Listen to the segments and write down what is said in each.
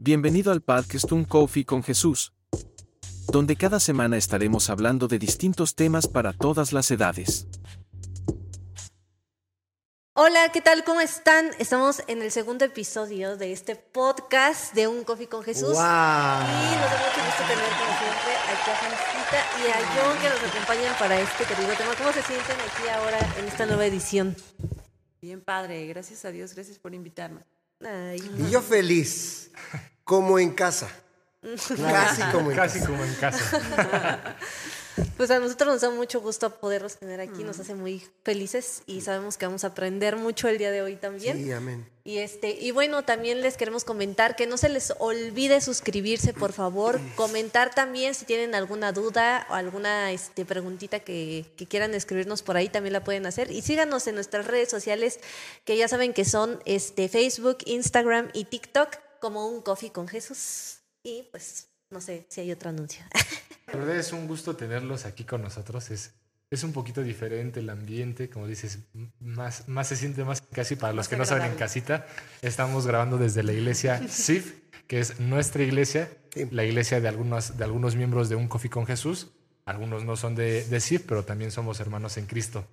Bienvenido al podcast Un Coffee con Jesús, donde cada semana estaremos hablando de distintos temas para todas las edades. Hola, ¿qué tal? ¿Cómo están? Estamos en el segundo episodio de este podcast de Un Coffee con Jesús. ¡Wow! Y nos da mucho gusto tener como siempre aquí a Jancita y a John que nos acompañan para este querido tema. ¿Cómo se sienten aquí ahora en esta nueva edición? Bien padre, gracias a Dios, gracias por invitarme. Ay, Y yo feliz, como en casa. Casi como en Casi casa. como en casa. Pues a nosotros nos da mucho gusto poderlos tener aquí, nos hace muy felices y sabemos que vamos a aprender mucho el día de hoy también. Sí, amén. Y este, y bueno, también les queremos comentar que no se les olvide suscribirse, por favor. Comentar también si tienen alguna duda o alguna este, preguntita que, que quieran escribirnos por ahí, también la pueden hacer. Y síganos en nuestras redes sociales, que ya saben que son este, Facebook, Instagram y TikTok, como un coffee con Jesús. Y pues, no sé si hay otro anuncio. La verdad es un gusto tenerlos aquí con nosotros. Es, es un poquito diferente el ambiente, como dices, más, más se siente más casi para los Más que no saben en casita. Estamos grabando desde la iglesia SIF, que es nuestra iglesia, Sí. la iglesia de algunos, de algunos miembros de Un Coffee con Jesús. Algunos no son de, de SIF, pero también somos hermanos en Cristo.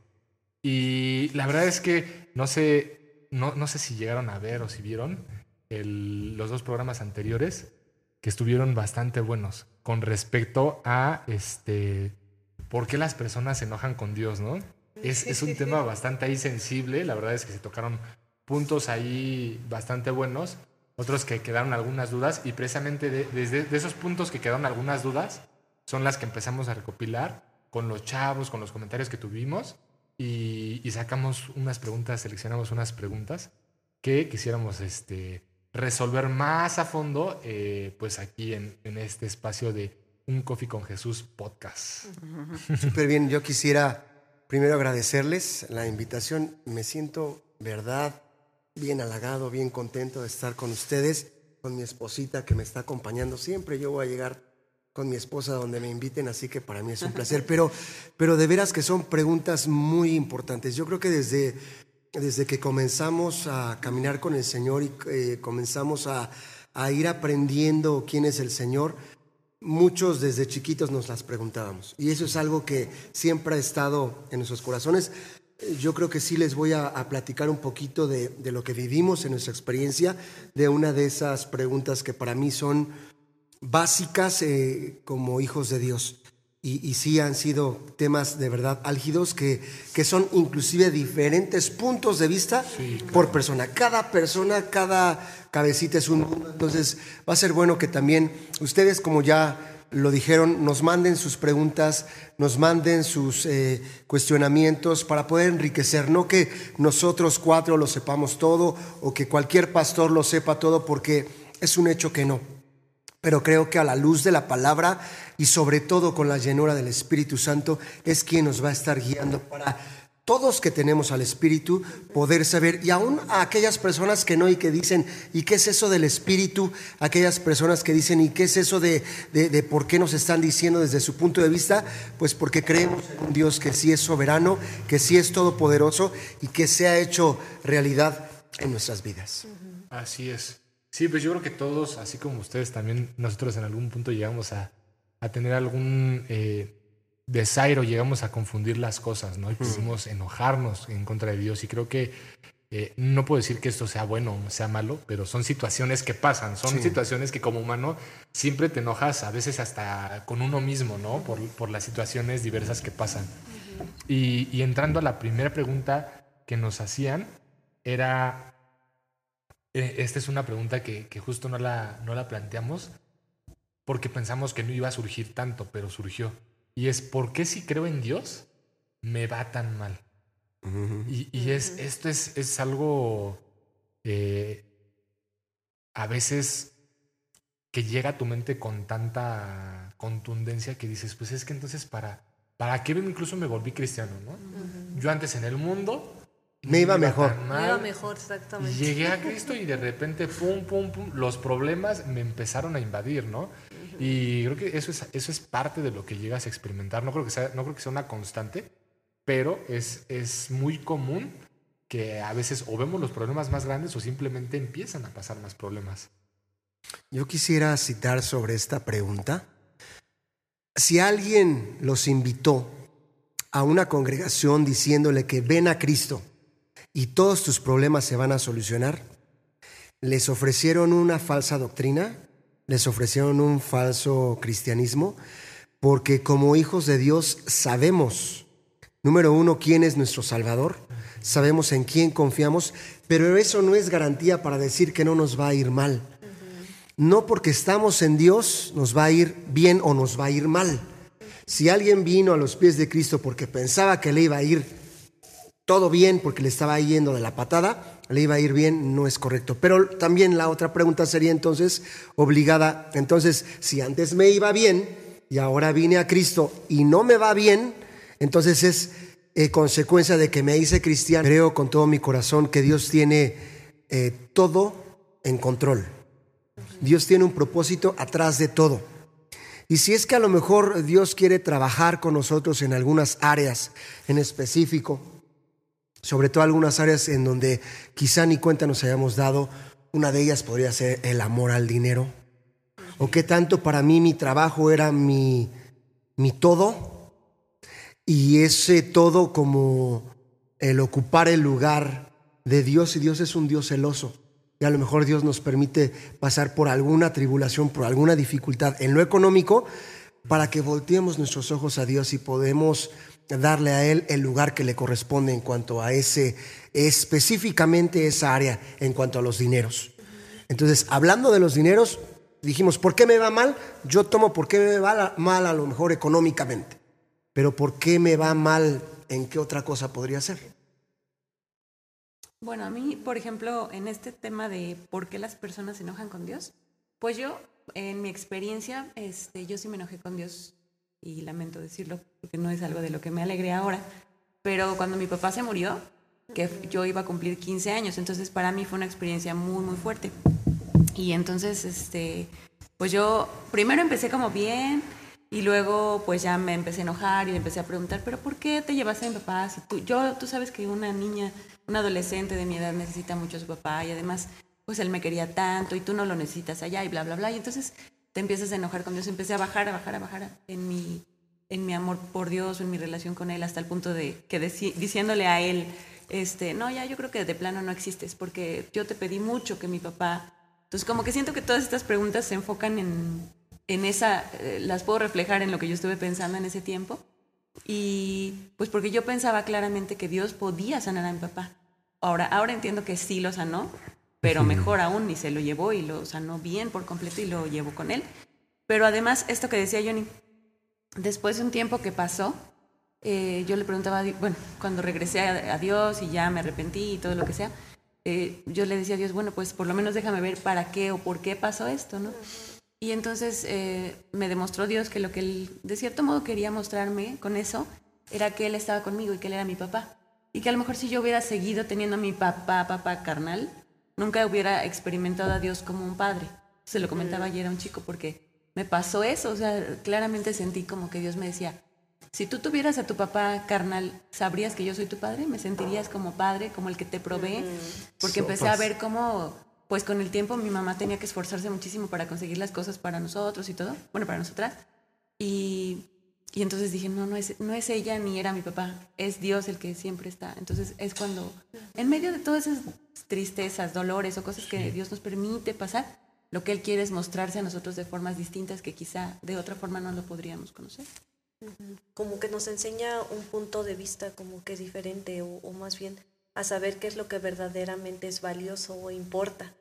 Y la verdad es que no sé, no, no sé si llegaron a ver o si vieron el- los dos programas anteriores que estuvieron bastante buenos con respecto a este por qué las personas se enojan con Dios, ¿no? Es, es un tema bastante ahí sensible, la verdad es que se tocaron puntos ahí bastante buenos, otros que quedaron algunas dudas y precisamente de, desde de esos puntos que quedaron algunas dudas son las que empezamos a recopilar con los chavos, con los comentarios que tuvimos y, y sacamos unas preguntas, seleccionamos unas preguntas que quisiéramos este, resolver más a fondo, eh, pues aquí en, en este espacio de Un Coffee con Jesús podcast. Súper bien. Yo quisiera primero agradecerles la invitación. Me siento, verdad, bien halagado, bien contento de estar con ustedes, con mi esposita que me está acompañando siempre. Yo voy a llegar con mi esposa donde me inviten, así que para mí es un placer. Pero, pero de veras que son preguntas muy importantes. Yo creo que desde, desde que comenzamos a caminar con el Señor y eh, comenzamos a, a ir aprendiendo quién es el Señor, muchos desde chiquitos nos las preguntábamos. Y eso es algo que siempre ha estado en nuestros corazones. Yo creo que sí les voy a, platicar un poquito de, de lo que vivimos en nuestra experiencia, de una de esas preguntas que para mí son básicas eh, como hijos de Dios. Y, y sí han sido temas de verdad álgidos que, que son inclusive diferentes puntos de vista por persona. Cada persona, cada cabecita es un mundo. Entonces va a ser bueno que también ustedes, como ya lo dijeron, nos manden sus preguntas, nos manden sus eh, cuestionamientos para poder enriquecer. No que nosotros cuatro lo sepamos todo o que cualquier pastor lo sepa todo, porque es un hecho que no pero creo que a la luz de la palabra y sobre todo con la llenura del Espíritu Santo es quien nos va a estar guiando para todos que tenemos al Espíritu poder saber y aún a aquellas personas que no y que dicen ¿y qué es eso del Espíritu? Aquellas personas que dicen ¿y qué es eso de, de, por qué nos están diciendo desde su punto de vista? Pues porque creemos en un Dios que sí es soberano, que sí es todopoderoso y que se ha hecho realidad en nuestras vidas. Así es. Sí, pues yo creo que todos, así como ustedes también, nosotros en algún punto llegamos a, a tener algún eh, desaire o llegamos a confundir las cosas, ¿no? Y pusimos enojarnos en contra de Dios. Y creo que eh, no puedo decir que esto sea bueno o sea malo, pero son situaciones que pasan, son Sí. situaciones que como humano siempre te enojas, a veces hasta con uno mismo, ¿no? Por, por las situaciones diversas que pasan. Y, y entrando a la primera pregunta que nos hacían, era Esta es una pregunta que, que justo no la, no la planteamos porque pensamos que no iba a surgir tanto, pero surgió. Y es, ¿por qué si creo en Dios me va tan mal? Y, y es, esto es, es algo eh, a veces que llega a tu mente con tanta contundencia que dices, pues es que entonces para, ¿para qué incluso me volví cristiano? ¿no? Yo antes en el mundo Me iba mejor. Me iba mejor, exactamente. Llegué a Cristo y de repente, pum, pum, pum, los problemas me empezaron a invadir, ¿no? Y creo que eso es, eso es parte de lo que llegas a experimentar. No creo que sea, no creo que sea una constante, pero es, es muy común que a veces o vemos los problemas más grandes o simplemente empiezan a pasar más problemas. Yo quisiera citar sobre esta pregunta. Si alguien los invitó a una congregación diciéndole que ven a Cristo y todos tus problemas se van a solucionar, les ofrecieron una falsa doctrina, les ofrecieron un falso cristianismo, porque como hijos de Dios sabemos, número uno, quién es nuestro Salvador, sabemos en quién confiamos, pero eso no es garantía para decir que no nos va a ir mal. No porque estamos en Dios nos va a ir bien o nos va a ir mal. Si alguien vino a los pies de Cristo porque pensaba que le iba a ir todo bien, porque le estaba yendo de la patada, le iba a ir bien, no es correcto. Pero también la otra pregunta sería entonces obligada, entonces si antes me iba bien y ahora vine a Cristo y no me va bien, entonces es eh, consecuencia de que me hice cristiano. Creo con todo mi corazón que Dios tiene eh, todo en control. Dios tiene un propósito atrás de todo. Y si es que a lo mejor Dios quiere trabajar con nosotros en algunas áreas en específico, sobre todo algunas áreas en donde quizá ni cuenta nos hayamos dado, una de ellas podría ser el amor al dinero. O qué tanto para mí mi trabajo era mi, mi todo y ese todo como el ocupar el lugar de Dios y Dios es un Dios celoso. Y a lo mejor Dios nos permite pasar por alguna tribulación, por alguna dificultad en lo económico, para que volteemos nuestros ojos a Dios y podemos darle a Él el lugar que le corresponde en cuanto a ese, específicamente esa área, en cuanto a los dineros. Entonces, hablando de los dineros, dijimos, ¿por qué me va mal? Yo tomo por qué me va mal a lo mejor económicamente, pero ¿por qué me va mal en qué otra cosa podría ser? Bueno, a mí, por ejemplo, en este tema de por qué las personas se enojan con Dios, pues yo, en mi experiencia, este, yo sí me enojé con Dios y lamento decirlo porque no es algo de lo que me alegré ahora, pero cuando mi papá se murió, que yo iba a cumplir 15 años, entonces para mí fue una experiencia muy, muy fuerte. Y entonces, este, pues yo primero empecé como bien, y luego pues ya me empecé a enojar y empecé a preguntar, pero ¿por qué te llevaste a mi papá? Si tú, yo, tú sabes que una niña, un adolescente de mi edad necesita mucho a su papá y además pues él me quería tanto y tú no lo necesitas allá y bla, bla, bla. Y entonces te empiezas a enojar con Dios. Empecé a bajar, a bajar, a bajar en mi, en mi amor por Dios en mi relación con Él hasta el punto de que diciéndole a Él, este, no, ya yo creo que de plano no existes porque yo te pedí mucho que mi papá... Entonces como que siento que todas estas preguntas se enfocan en en esa, eh, las puedo reflejar en lo que yo estuve pensando en ese tiempo. Y pues porque yo pensaba claramente que Dios podía sanar a mi papá. Ahora, ahora entiendo que sí lo sanó, pero mejor aún, y se lo llevó y lo sanó bien por completo y lo llevó con él. Pero además, esto que decía Johnny, después de un tiempo que pasó, eh, yo le preguntaba, bueno, cuando regresé a, Dios y ya me arrepentí y todo lo que sea, eh, yo le decía a Dios, bueno, pues por lo menos déjame ver para qué o por qué pasó esto, ¿no? Y entonces eh, me demostró Dios que lo que él de cierto modo quería mostrarme con eso era que él estaba conmigo y que él era mi papá. Y que a lo mejor si yo hubiera seguido teniendo a mi papá, papá carnal, nunca hubiera experimentado a Dios como un padre. Se lo comentaba ayer a un chico porque me pasó eso, o sea, claramente sentí como que Dios me decía, si tú tuvieras a tu papá carnal, ¿sabrías que yo soy tu padre? ¿Me sentirías como padre, como el que te provee? Porque empecé a ver cómo pues con el tiempo mi mamá tenía que esforzarse muchísimo para conseguir las cosas para nosotros y todo, bueno, para nosotras. Y, y entonces dije, no, no es, no es ella ni era mi papá, es Dios el que siempre está. Entonces es cuando, en medio de todas esas tristezas, dolores o cosas que Dios nos permite pasar, lo que Él quiere es mostrarse a nosotros de formas distintas que quizá de otra forma no lo podríamos conocer. Como que nos enseña un punto de vista como que diferente o, o más bien a saber qué es lo que verdaderamente es valioso o importa.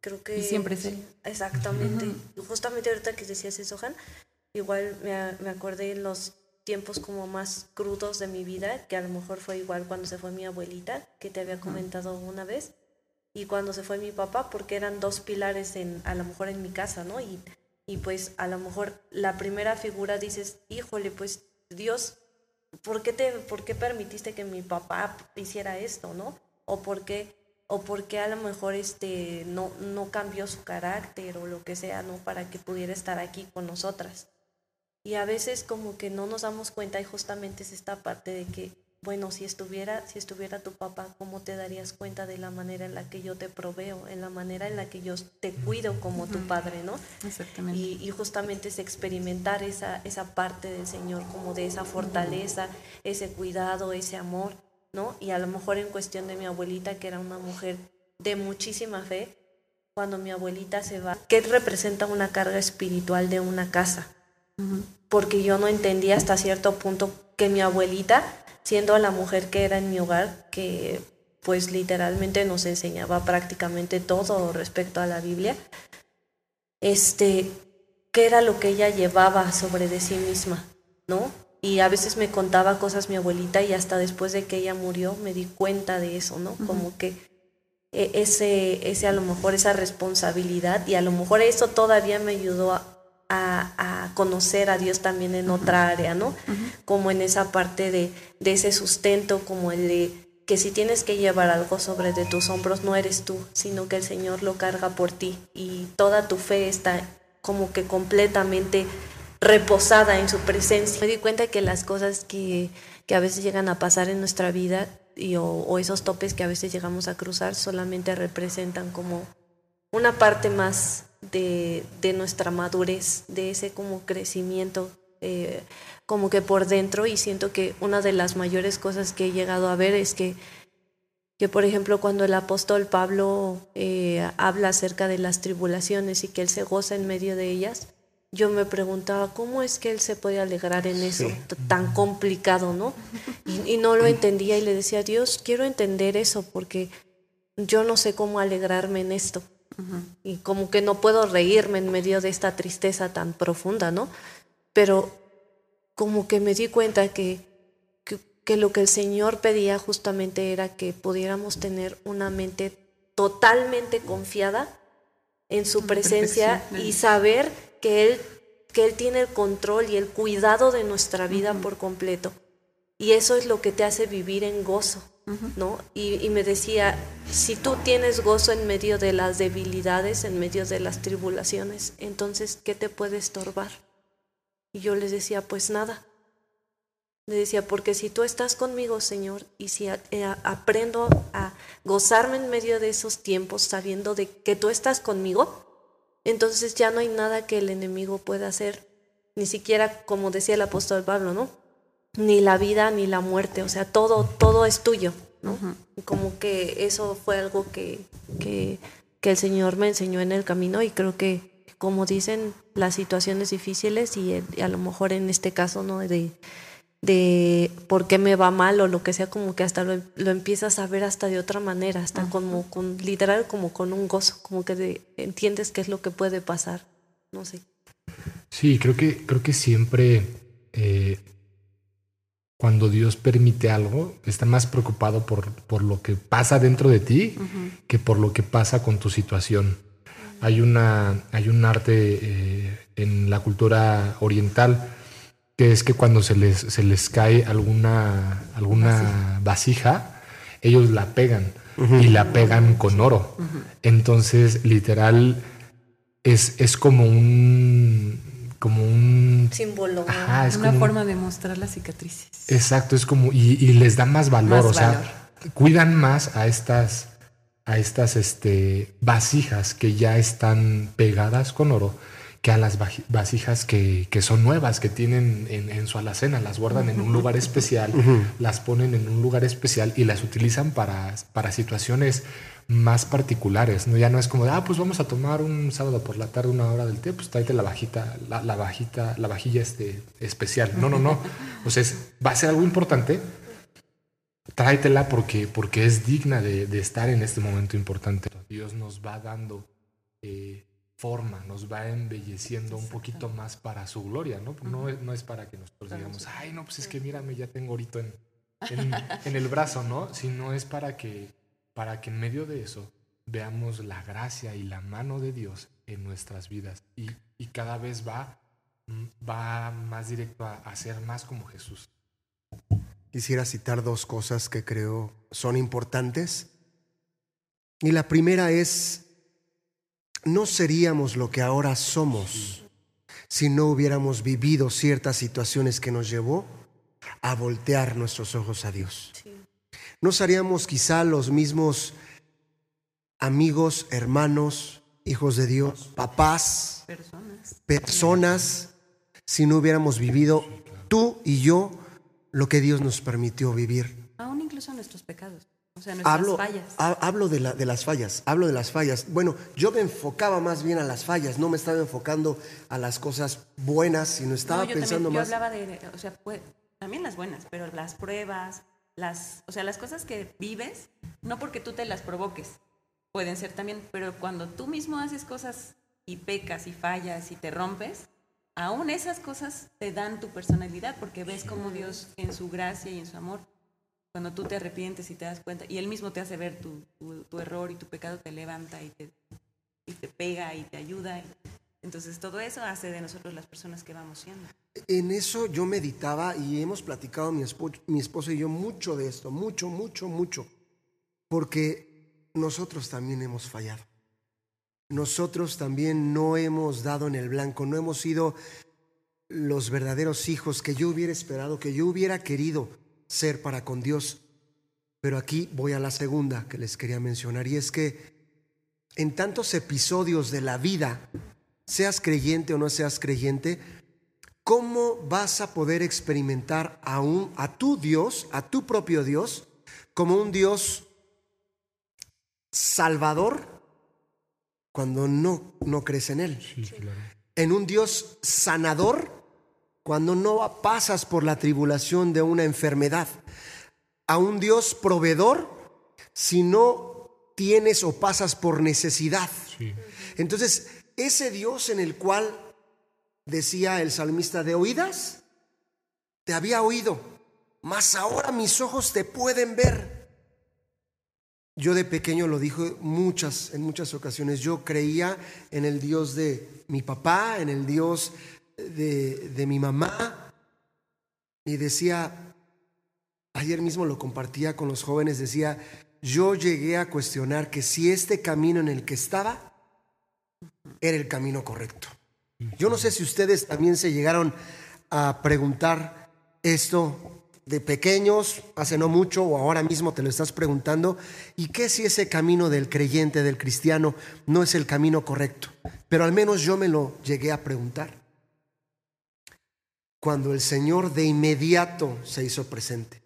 Creo que... Y siempre sé. Exactamente. Justamente ahorita que decías eso, Han, igual me, me acordé en los tiempos como más crudos de mi vida, que a lo mejor fue igual cuando se fue mi abuelita, que te había comentado una vez, y cuando se fue mi papá, porque eran dos pilares en, a lo mejor en mi casa, ¿no? Y, y pues a lo mejor la primera figura dices, híjole, pues Dios ¿por qué, te, ¿por qué permitiste que mi papá hiciera esto, no? O por qué, o por qué a lo mejor este, no, no cambió su carácter o lo que sea, ¿no? Para que pudiera estar aquí con nosotras. Y a veces como que no nos damos cuenta y justamente es esta parte de que bueno, si estuviera, si estuviera tu papá, ¿cómo te darías cuenta de la manera en la que yo te proveo, en la manera en la que yo te cuido como tu padre, ¿no? Exactamente. Y, y justamente es experimentar esa, esa parte del Señor, como de esa fortaleza, ese cuidado, ese amor, ¿no? Y a lo mejor en cuestión de mi abuelita, que era una mujer de muchísima fe, cuando mi abuelita se va, ¿qué representa una carga espiritual de una casa? Porque yo no entendía hasta cierto punto que mi abuelita siendo la mujer que era en mi hogar, que pues literalmente nos enseñaba prácticamente todo respecto a la Biblia, este, qué era lo que ella llevaba sobre de sí misma, ¿no? Y a veces me contaba cosas mi abuelita y hasta después de que ella murió me di cuenta de eso, ¿no? Como que e, ese, ese a lo mejor esa responsabilidad y a lo mejor eso todavía me ayudó a, a, conocer a Dios también en otra área, ¿no? Como en esa parte de, de, ese sustento, como el de que si tienes que llevar algo sobre de tus hombros, no eres tú, sino que el Señor lo carga por ti y toda tu fe está como que completamente reposada en su presencia. Me di cuenta que las cosas que, que a veces llegan a pasar en nuestra vida y, o, o esos topes que a veces llegamos a cruzar solamente representan como una parte más de, de nuestra madurez, de ese como crecimiento eh, como que por dentro y siento que una de las mayores cosas que he llegado a ver es que, que por ejemplo, cuando el apóstol Pablo eh, habla acerca de las tribulaciones y que él se goza en medio de ellas, yo me preguntaba cómo es que él se puede alegrar en eso tan complicado, ¿no? Y, y, no lo entendía y le decía, Dios, quiero entender eso porque yo no sé cómo alegrarme en esto. Y como que no puedo reírme en medio de esta tristeza tan profunda, ¿no? Pero como que me di cuenta que, que, que, lo que el Señor pedía justamente era que pudiéramos tener una mente totalmente confiada en su presencia y saber que Él, que Él tiene el control y el cuidado de nuestra vida por completo. Y eso es lo que te hace vivir en gozo. ¿No? Y, me decía, si tú tienes gozo en medio de las debilidades, en medio de las tribulaciones, entonces, ¿qué te puede estorbar? Y yo les decía, pues nada. Le decía, porque si tú estás conmigo, Señor, y si eh, aprendo a gozarme en medio de esos tiempos, sabiendo de que tú estás conmigo, entonces ya no hay nada que el enemigo pueda hacer, ni siquiera como decía el apóstol Pablo, ¿no? Ni la vida ni la muerte, o sea, todo, todo es tuyo, ¿no? Y como que eso fue algo que, que, que, el Señor me enseñó en el camino y creo que, como dicen, las situaciones difíciles y, y a lo mejor en este caso, ¿no? De, de por qué me va mal o lo que sea, como que hasta lo, lo empiezas a ver hasta de otra manera, hasta como con, literal como con un gozo, como que de, entiendes qué es lo que puede pasar, no sé. Sí, creo que, creo que siempre eh, cuando Dios permite algo, está más preocupado por, por lo que pasa dentro de ti uh -huh. que por lo que pasa con tu situación. Uh -huh. Hay, una, hay un arte eh, en la cultura oriental que es que cuando se les, se les cae alguna, alguna vasija, ellos la pegan uh -huh. y la pegan con oro. Entonces, literal, es, es como un como un símbolo, Ajá, es una como forma un... de mostrar las cicatrices. Exacto, es como y, y les da más valor, más o sea, valor. cuidan más a estas a estas este, vasijas que ya están pegadas con oro que a las vasijas que, que son nuevas, que tienen en, en, su alacena, las guardan en un lugar especial, uh -huh. las ponen en un lugar especial y las utilizan para, para situaciones más particulares, ¿no? Ya no es como de, ah, pues vamos a tomar un sábado por la tarde una hora del té, pues tráete la bajita, la, la bajita, la vajilla este, especial. No, no, no. O sea, es, va a ser algo importante, tráetela porque, porque es digna de, de, estar en este momento importante. Dios nos va dando eh, forma, nos va embelleciendo un poquito más para su gloria, ¿no? No, no es para que nosotros digamos, ay, no, pues es que mírame, ya tengo ahorita en, en, en el brazo, ¿no? Sino es para que para que en medio de eso veamos la gracia y la mano de Dios en nuestras vidas y, y cada vez va, va más directo a, a, ser más como Jesús. Quisiera citar dos cosas que creo son importantes. Y la primera es, no seríamos lo que ahora somos si no hubiéramos vivido ciertas situaciones que nos llevó a voltear nuestros ojos a Dios. No seríamos quizá los mismos amigos, hermanos, hijos de Dios, papás, Personas. personas, si no hubiéramos vivido tú y yo lo que Dios nos permitió vivir. Aún incluso nuestros pecados. O sea, nuestras Hablo, fallas. ha- hablo de, la- de las fallas, hablo de las fallas. Bueno, yo me enfocaba más bien a las fallas, no me estaba enfocando a las cosas buenas, sino estaba No, yo pensando también, más. Yo hablaba de, o sea, pues, también las buenas, pero las pruebas, las, o sea, las cosas que vives, no porque tú te las provoques, pueden ser también, pero cuando tú mismo haces cosas y pecas y fallas y te rompes, aún esas cosas te dan tu personalidad, porque ves como Dios en su gracia y en su amor, cuando tú te arrepientes y te das cuenta, y Él mismo te hace ver tu, tu- tu error y tu pecado, te levanta y te, y te pega y te ayuda. y- entonces todo eso hace de nosotros las personas que vamos siendo. En eso yo meditaba y hemos platicado mi esposo, y yo mucho de esto, mucho, mucho, mucho, porque nosotros también hemos fallado. Nosotros también no hemos dado en el blanco, no hemos sido los verdaderos hijos que yo hubiera esperado, que yo hubiera querido ser para con Dios. Pero aquí voy a la segunda que les quería mencionar y es que en tantos episodios de la vida, seas creyente o no seas creyente, ¿cómo vas a poder experimentar a, un, a tu Dios, a tu propio Dios, como un Dios salvador cuando no, no crees en Él? Sí, claro. En un Dios sanador cuando no pasas por la tribulación de una enfermedad. A un Dios proveedor si no tienes o pasas por necesidad. Sí. Entonces, ese Dios en el cual decía el salmista de oídas, te había oído, mas ahora mis ojos te pueden ver. Yo de pequeño lo dije muchas, en muchas ocasiones, yo creía en el Dios de mi papá, en el Dios de, de mi mamá, y decía, ayer mismo lo compartía con los jóvenes, decía, yo llegué a cuestionar que si este camino en el que estaba era el camino correcto. Yo no sé si ustedes también se llegaron a preguntar esto de pequeños, hace no mucho o ahora mismo te lo estás preguntando, ¿y qué si ese camino del creyente, del cristiano, no es el camino correcto? Pero al menos yo me lo llegué a preguntar. Cuando el Señor de inmediato se hizo presente.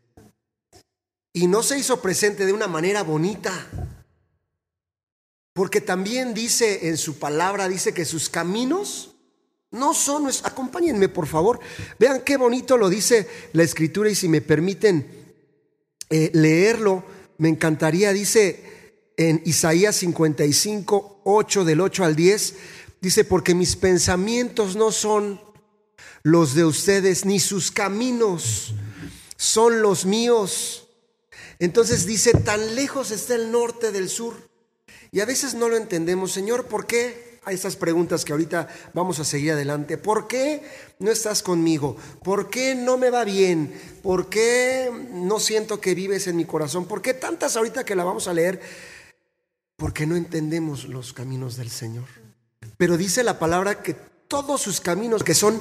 Y no se hizo presente de una manera bonita, porque también dice en su palabra, dice que sus caminos no son, acompáñenme por favor, vean qué bonito lo dice la escritura y si me permiten eh, leerlo, me encantaría, dice en Isaías 55, 8 del 8 al 10, dice, porque mis pensamientos no son los de ustedes, ni sus caminos son los míos. Entonces dice, tan lejos está el norte del sur. Y a veces no lo entendemos, Señor, ¿por qué? A estas preguntas que ahorita vamos a seguir adelante. ¿Por qué no estás conmigo? ¿Por qué no me va bien? ¿Por qué no siento que vives en mi corazón? ¿Por qué tantas ahorita que la vamos a leer? Porque no entendemos los caminos del Señor. Pero dice la palabra que todos sus caminos que son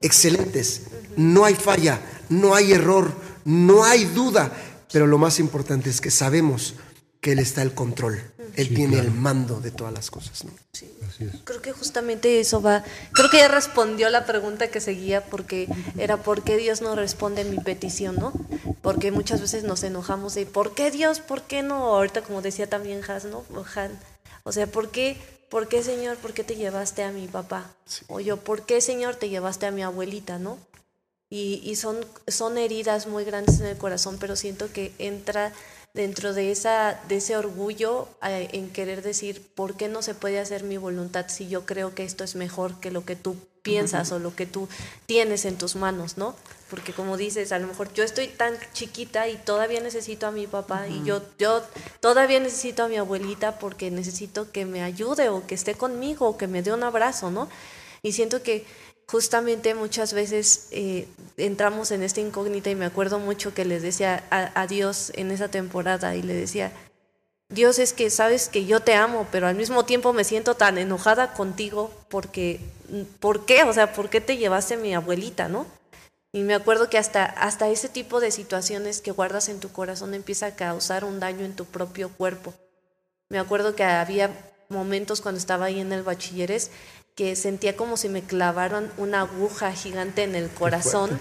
excelentes, no hay falla, no hay error, no hay duda, pero lo más importante es que sabemos que Él está al control, Él Sí, tiene claro. el mando de todas las cosas. ¿no? Así es. Creo que justamente eso va, creo que ya respondió la pregunta que seguía porque era ¿por qué Dios no responde mi petición, no? Porque muchas veces nos enojamos de ¿por qué Dios? ¿Por qué no? Ahorita como decía también Has, ¿no? O Han. O sea, ¿por qué? ¿Por qué Señor? ¿Por qué te llevaste a mi papá? O yo, ¿por qué Señor te llevaste a mi abuelita, no? Y, y son, son heridas muy grandes en el corazón, pero siento que entra dentro de, esa, de ese orgullo eh, en querer decir, ¿por qué no se puede hacer mi voluntad si yo creo que esto es mejor que lo que tú piensas o lo que tú tienes en tus manos, ¿no? Porque como dices, a lo mejor yo estoy tan chiquita y todavía necesito a mi papá y yo, yo todavía necesito a mi abuelita porque necesito que me ayude o que esté conmigo o que me dé un abrazo, ¿no? Y siento que justamente muchas veces eh, entramos en esta incógnita y me acuerdo mucho que les decía a, Dios en esa temporada y le decía, Dios es que sabes que yo te amo, pero al mismo tiempo me siento tan enojada contigo porque, ¿por qué? O sea, ¿por qué te llevaste mi abuelita, no? Y me acuerdo que hasta, hasta ese tipo de situaciones que guardas en tu corazón empieza a causar un daño en tu propio cuerpo. Me acuerdo que había momentos cuando estaba ahí en el bachilleres que sentía como si me clavaron una aguja gigante en el corazón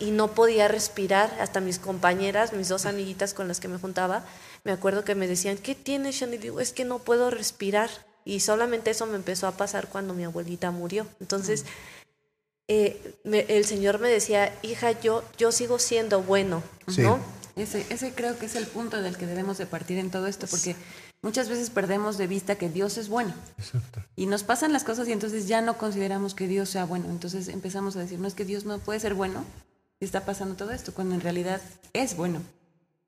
y no podía respirar. Hasta mis compañeras, mis dos amiguitas con las que me juntaba, me acuerdo que me decían, ¿qué tienes, Y digo, es que no puedo respirar. Y solamente eso me empezó a pasar cuando mi abuelita murió. Entonces, eh, el Señor me decía, hija, yo, yo sigo siendo bueno, ¿no? Ese, ese creo que es el punto del que debemos de partir en todo esto, porque muchas veces perdemos de vista que Dios es bueno. Exacto. Y nos pasan las cosas y entonces ya no consideramos que Dios sea bueno. Entonces empezamos a decir, no es que Dios no puede ser bueno y está pasando todo esto, cuando en realidad es bueno.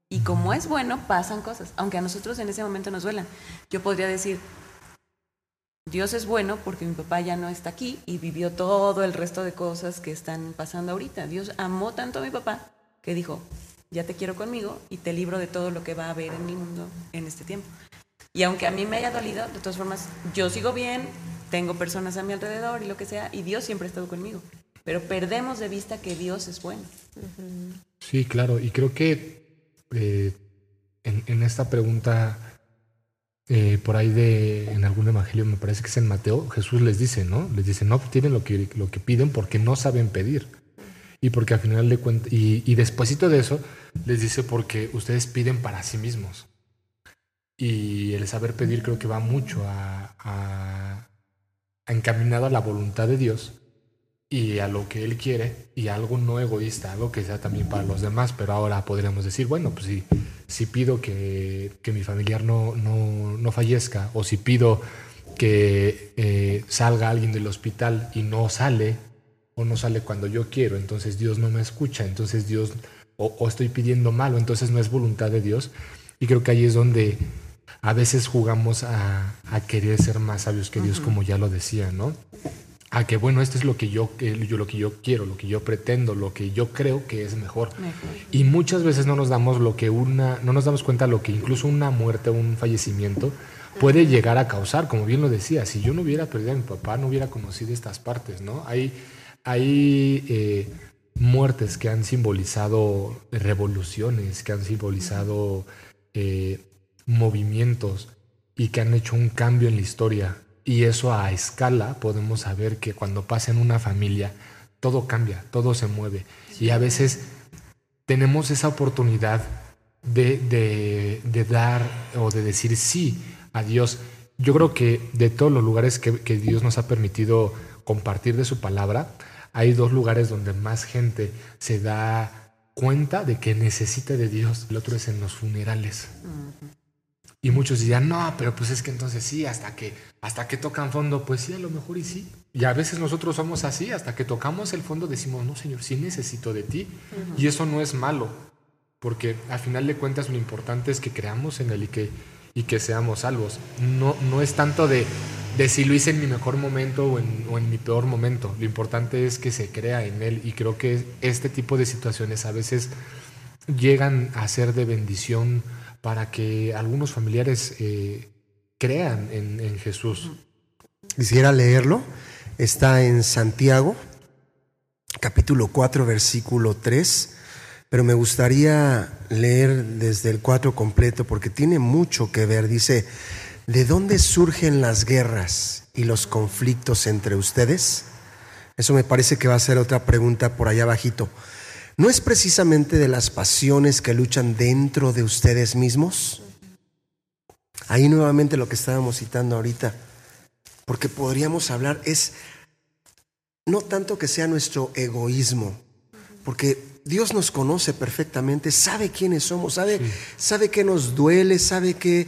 Y como es bueno, pasan cosas, aunque a nosotros en ese momento nos duelan. Yo podría decir, Dios es bueno porque mi papá ya no está aquí y vivió todo el resto de cosas que están pasando ahorita. Dios amó tanto a mi papá que dijo, ya te quiero conmigo y te libro de todo lo que va a haber en mi mundo en este tiempo. Y aunque a mí me haya dolido, de todas formas, yo sigo bien, tengo personas a mi alrededor y lo que sea, y Dios siempre ha estado conmigo. Pero perdemos de vista que Dios es bueno. Sí, claro, y creo que eh, en, esta pregunta eh, por ahí de en algún evangelio, me parece que es en Mateo, Jesús les dice, ¿no? Les dice, no tienen lo que, lo que piden porque no saben pedir. Y porque al final de cuentas, y, y despuésito de eso, les dice porque ustedes piden para sí mismos. Y el saber pedir creo que va mucho a, a encaminado a la voluntad de Dios y a lo que él quiere y algo no egoísta, algo que sea también para los demás, pero ahora podríamos decir, bueno, pues si, si pido que, que mi familiar no, no, no, fallezca o si pido que eh, salga alguien del hospital y no sale o no sale cuando yo quiero, entonces Dios no me escucha, entonces Dios o, estoy pidiendo malo, entonces no es voluntad de Dios. Y creo que ahí es donde a veces jugamos a, a querer ser más sabios que Dios, como ya lo decía, ¿no? a que bueno, esto es lo que yo, yo, lo que yo quiero, lo que yo pretendo, lo que yo creo que es mejor. Y muchas veces no nos damos lo que una, no nos damos cuenta lo que incluso una muerte un fallecimiento puede llegar a causar, como bien lo decía, si yo no hubiera perdido a mi papá, no hubiera conocido estas partes, ¿no? Hay, hay eh, muertes que han simbolizado revoluciones, que han simbolizado eh, movimientos y que han hecho un cambio en la historia y eso a escala podemos saber que cuando pasa en una familia, todo cambia, todo se mueve. Y a veces tenemos esa oportunidad de, de, dar o de decir sí a Dios. Yo creo que de todos los lugares que, Dios nos ha permitido compartir de su palabra, hay dos lugares donde más gente se da cuenta de que necesita de Dios. El otro es en los funerales. Y muchos dirían, no, pero pues es que entonces sí, hasta que, hasta que tocan fondo, pues sí, a lo mejor y sí. Y a veces nosotros somos así, hasta que tocamos el fondo decimos, no, Señor, sí necesito de ti. Y eso no es malo, porque al final de cuentas lo importante es que creamos en Él y que, y que seamos salvos. No, no es tanto de, de si lo hice en mi mejor momento o en, o en mi peor momento. Lo importante es que se crea en Él y creo que este tipo de situaciones a veces llegan a ser de bendición para que algunos familiares eh, crean en, Jesús. Quisiera leerlo. Está en Santiago, capítulo 4, versículo 3, pero me gustaría leer desde el 4 completo porque tiene mucho que ver. Dice, ¿de dónde surgen las guerras y los conflictos entre ustedes? Eso me parece que va a ser otra pregunta por allá abajito ¿No es precisamente de las pasiones que luchan dentro de ustedes mismos? Ahí nuevamente lo que estábamos citando ahorita, porque podríamos hablar es no tanto que sea nuestro egoísmo, porque Dios nos conoce perfectamente, sabe quiénes somos, sabe, sabe qué nos duele, sabe qué,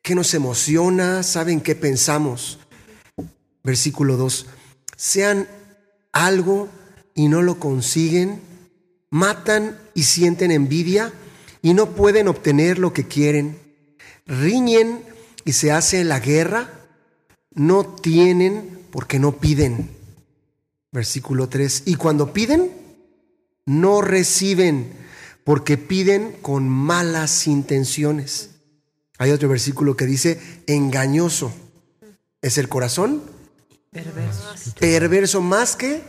qué nos emociona, sabe en qué pensamos. Versículo 2, sean algo y no lo consiguen, matan y sienten envidia y no pueden obtener lo que quieren, riñen y se hace la guerra, no tienen porque no piden. Versículo 3, y cuando piden, no reciben porque piden con malas intenciones. Hay otro versículo que dice, engañoso es el corazón, perverso, perverso más que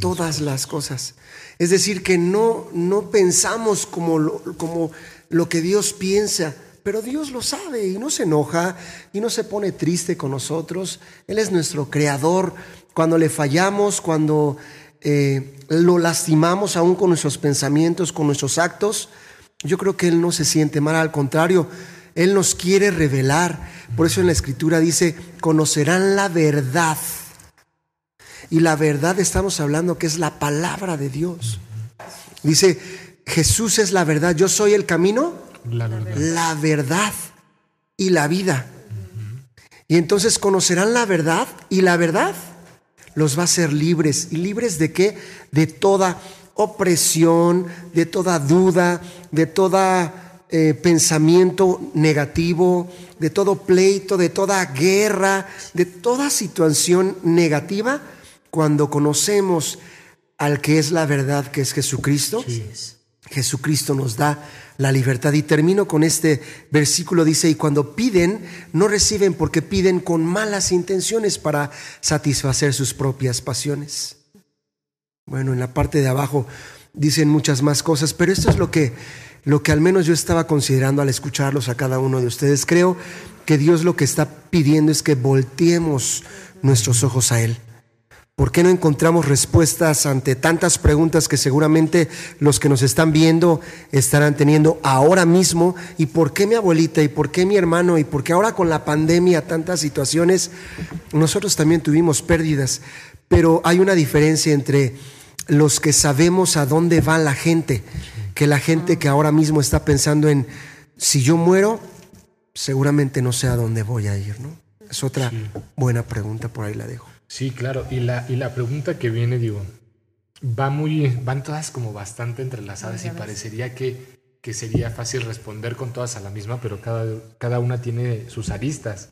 todas las cosas. Es decir, que no, no pensamos como lo, como lo que Dios piensa, pero Dios lo sabe y no se enoja y no se pone triste con nosotros. Él es nuestro creador. Cuando le fallamos, cuando eh, lo lastimamos aún con nuestros pensamientos, con nuestros actos, yo creo que Él no se siente mal, al contrario, Él nos quiere revelar. Por eso en la Escritura dice, conocerán la verdad. Y la verdad estamos hablando que es la palabra de Dios. Dice, Jesús es la verdad, yo soy el camino, La verdad. la verdad y la vida. Y entonces conocerán la verdad y la verdad los va a hacer libres. ¿Y libres de qué? De toda opresión, de toda duda, de todo pensamiento negativo, de todo pleito, de toda guerra, de toda situación negativa, cuando conocemos al que es la verdad, que es Jesucristo. Jesucristo nos da la libertad. Y termino con este versículo, dice, y cuando piden, no reciben porque piden con malas intenciones para satisfacer sus propias pasiones. Bueno, en la parte de abajo dicen muchas más cosas, pero esto es lo que, lo que al menos yo estaba considerando al escucharlos a cada uno de ustedes. Creo que Dios lo que está pidiendo es que volteemos nuestros ojos a Él. ¿Por qué no encontramos respuestas ante tantas preguntas que seguramente los que nos están viendo estarán teniendo ahora mismo? ¿Y por qué mi abuelita? ¿Y por qué mi hermano? ¿Y por qué ahora con la pandemia tantas situaciones? Nosotros también tuvimos pérdidas, pero hay una diferencia entre los que sabemos a dónde va la gente, que la gente que ahora mismo está pensando en, si yo muero, seguramente no sé a dónde voy a ir, ¿no? Es otra buena pregunta, por ahí la dejo. Sí, claro. Y la, y la pregunta que viene, digo, va muy, van todas como bastante entrelazadas y parecería que, que sería fácil responder con todas a la misma, pero cada, cada una tiene sus aristas.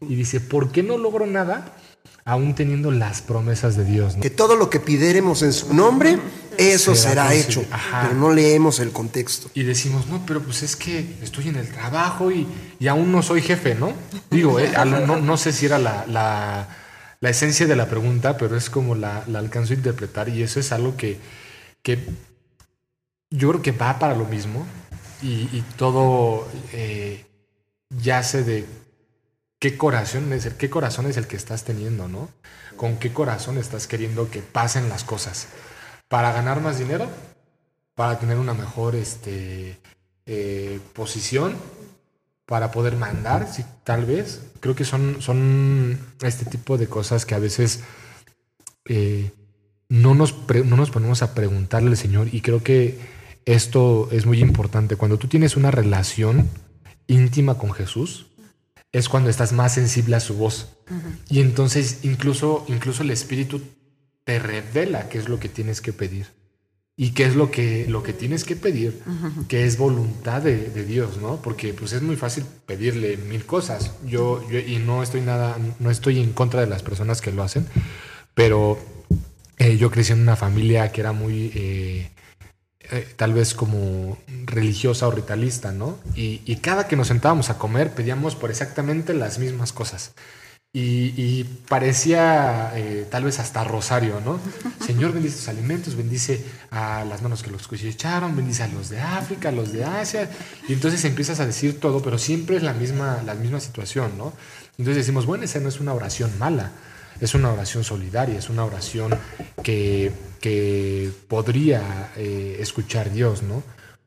Y dice, ¿por qué no logro nada aún teniendo las promesas de Dios? ¿no? Que todo lo que pidiéremos en su nombre, eso Será hecho. Ajá. Pero no leemos el contexto. Y decimos, no, pero pues es que estoy en el trabajo y, y aún no soy jefe, ¿no? Digo, eh, no, no sé si era la, la, la esencia de la pregunta, pero es como la, la alcanzo a interpretar y eso es algo que, que yo creo que va para lo mismo y, y todo eh, yace de qué corazón es el, qué corazón es el que estás teniendo, ¿no? Con qué corazón estás queriendo que pasen las cosas. Para ganar más dinero, para tener una mejor este, eh, posición, para poder mandar, sí, tal vez. Creo que son, son este tipo de cosas que a veces eh, no, nos pre- no nos ponemos a preguntarle al Señor y creo que esto es muy importante. Cuando tú tienes una relación íntima con Jesús, es cuando estás más sensible a su voz. Y entonces incluso, incluso el Espíritu te revela qué es lo que tienes que pedir. Y qué es lo que, lo que tienes que pedir, que es voluntad de, de Dios, ¿no? Porque pues es muy fácil pedirle mil cosas. Yo, yo y no estoy nada, no estoy en contra de las personas que lo hacen, pero eh, yo crecí en una familia que era muy eh, eh, tal vez como religiosa o ritualista, ¿no? Y, y cada que nos sentábamos a comer pedíamos por exactamente las mismas cosas. Y, y parecía eh, tal vez hasta rosario, ¿no? Señor, bendice tus alimentos, bendice a las manos que los cosecharon, bendice a los de África, a los de Asia. Y entonces empiezas a decir todo, pero siempre es la misma, la misma situación, ¿no? Entonces decimos, bueno, esa no es una oración mala, es una oración solidaria, es una oración que, que podría eh, escuchar Dios, ¿no?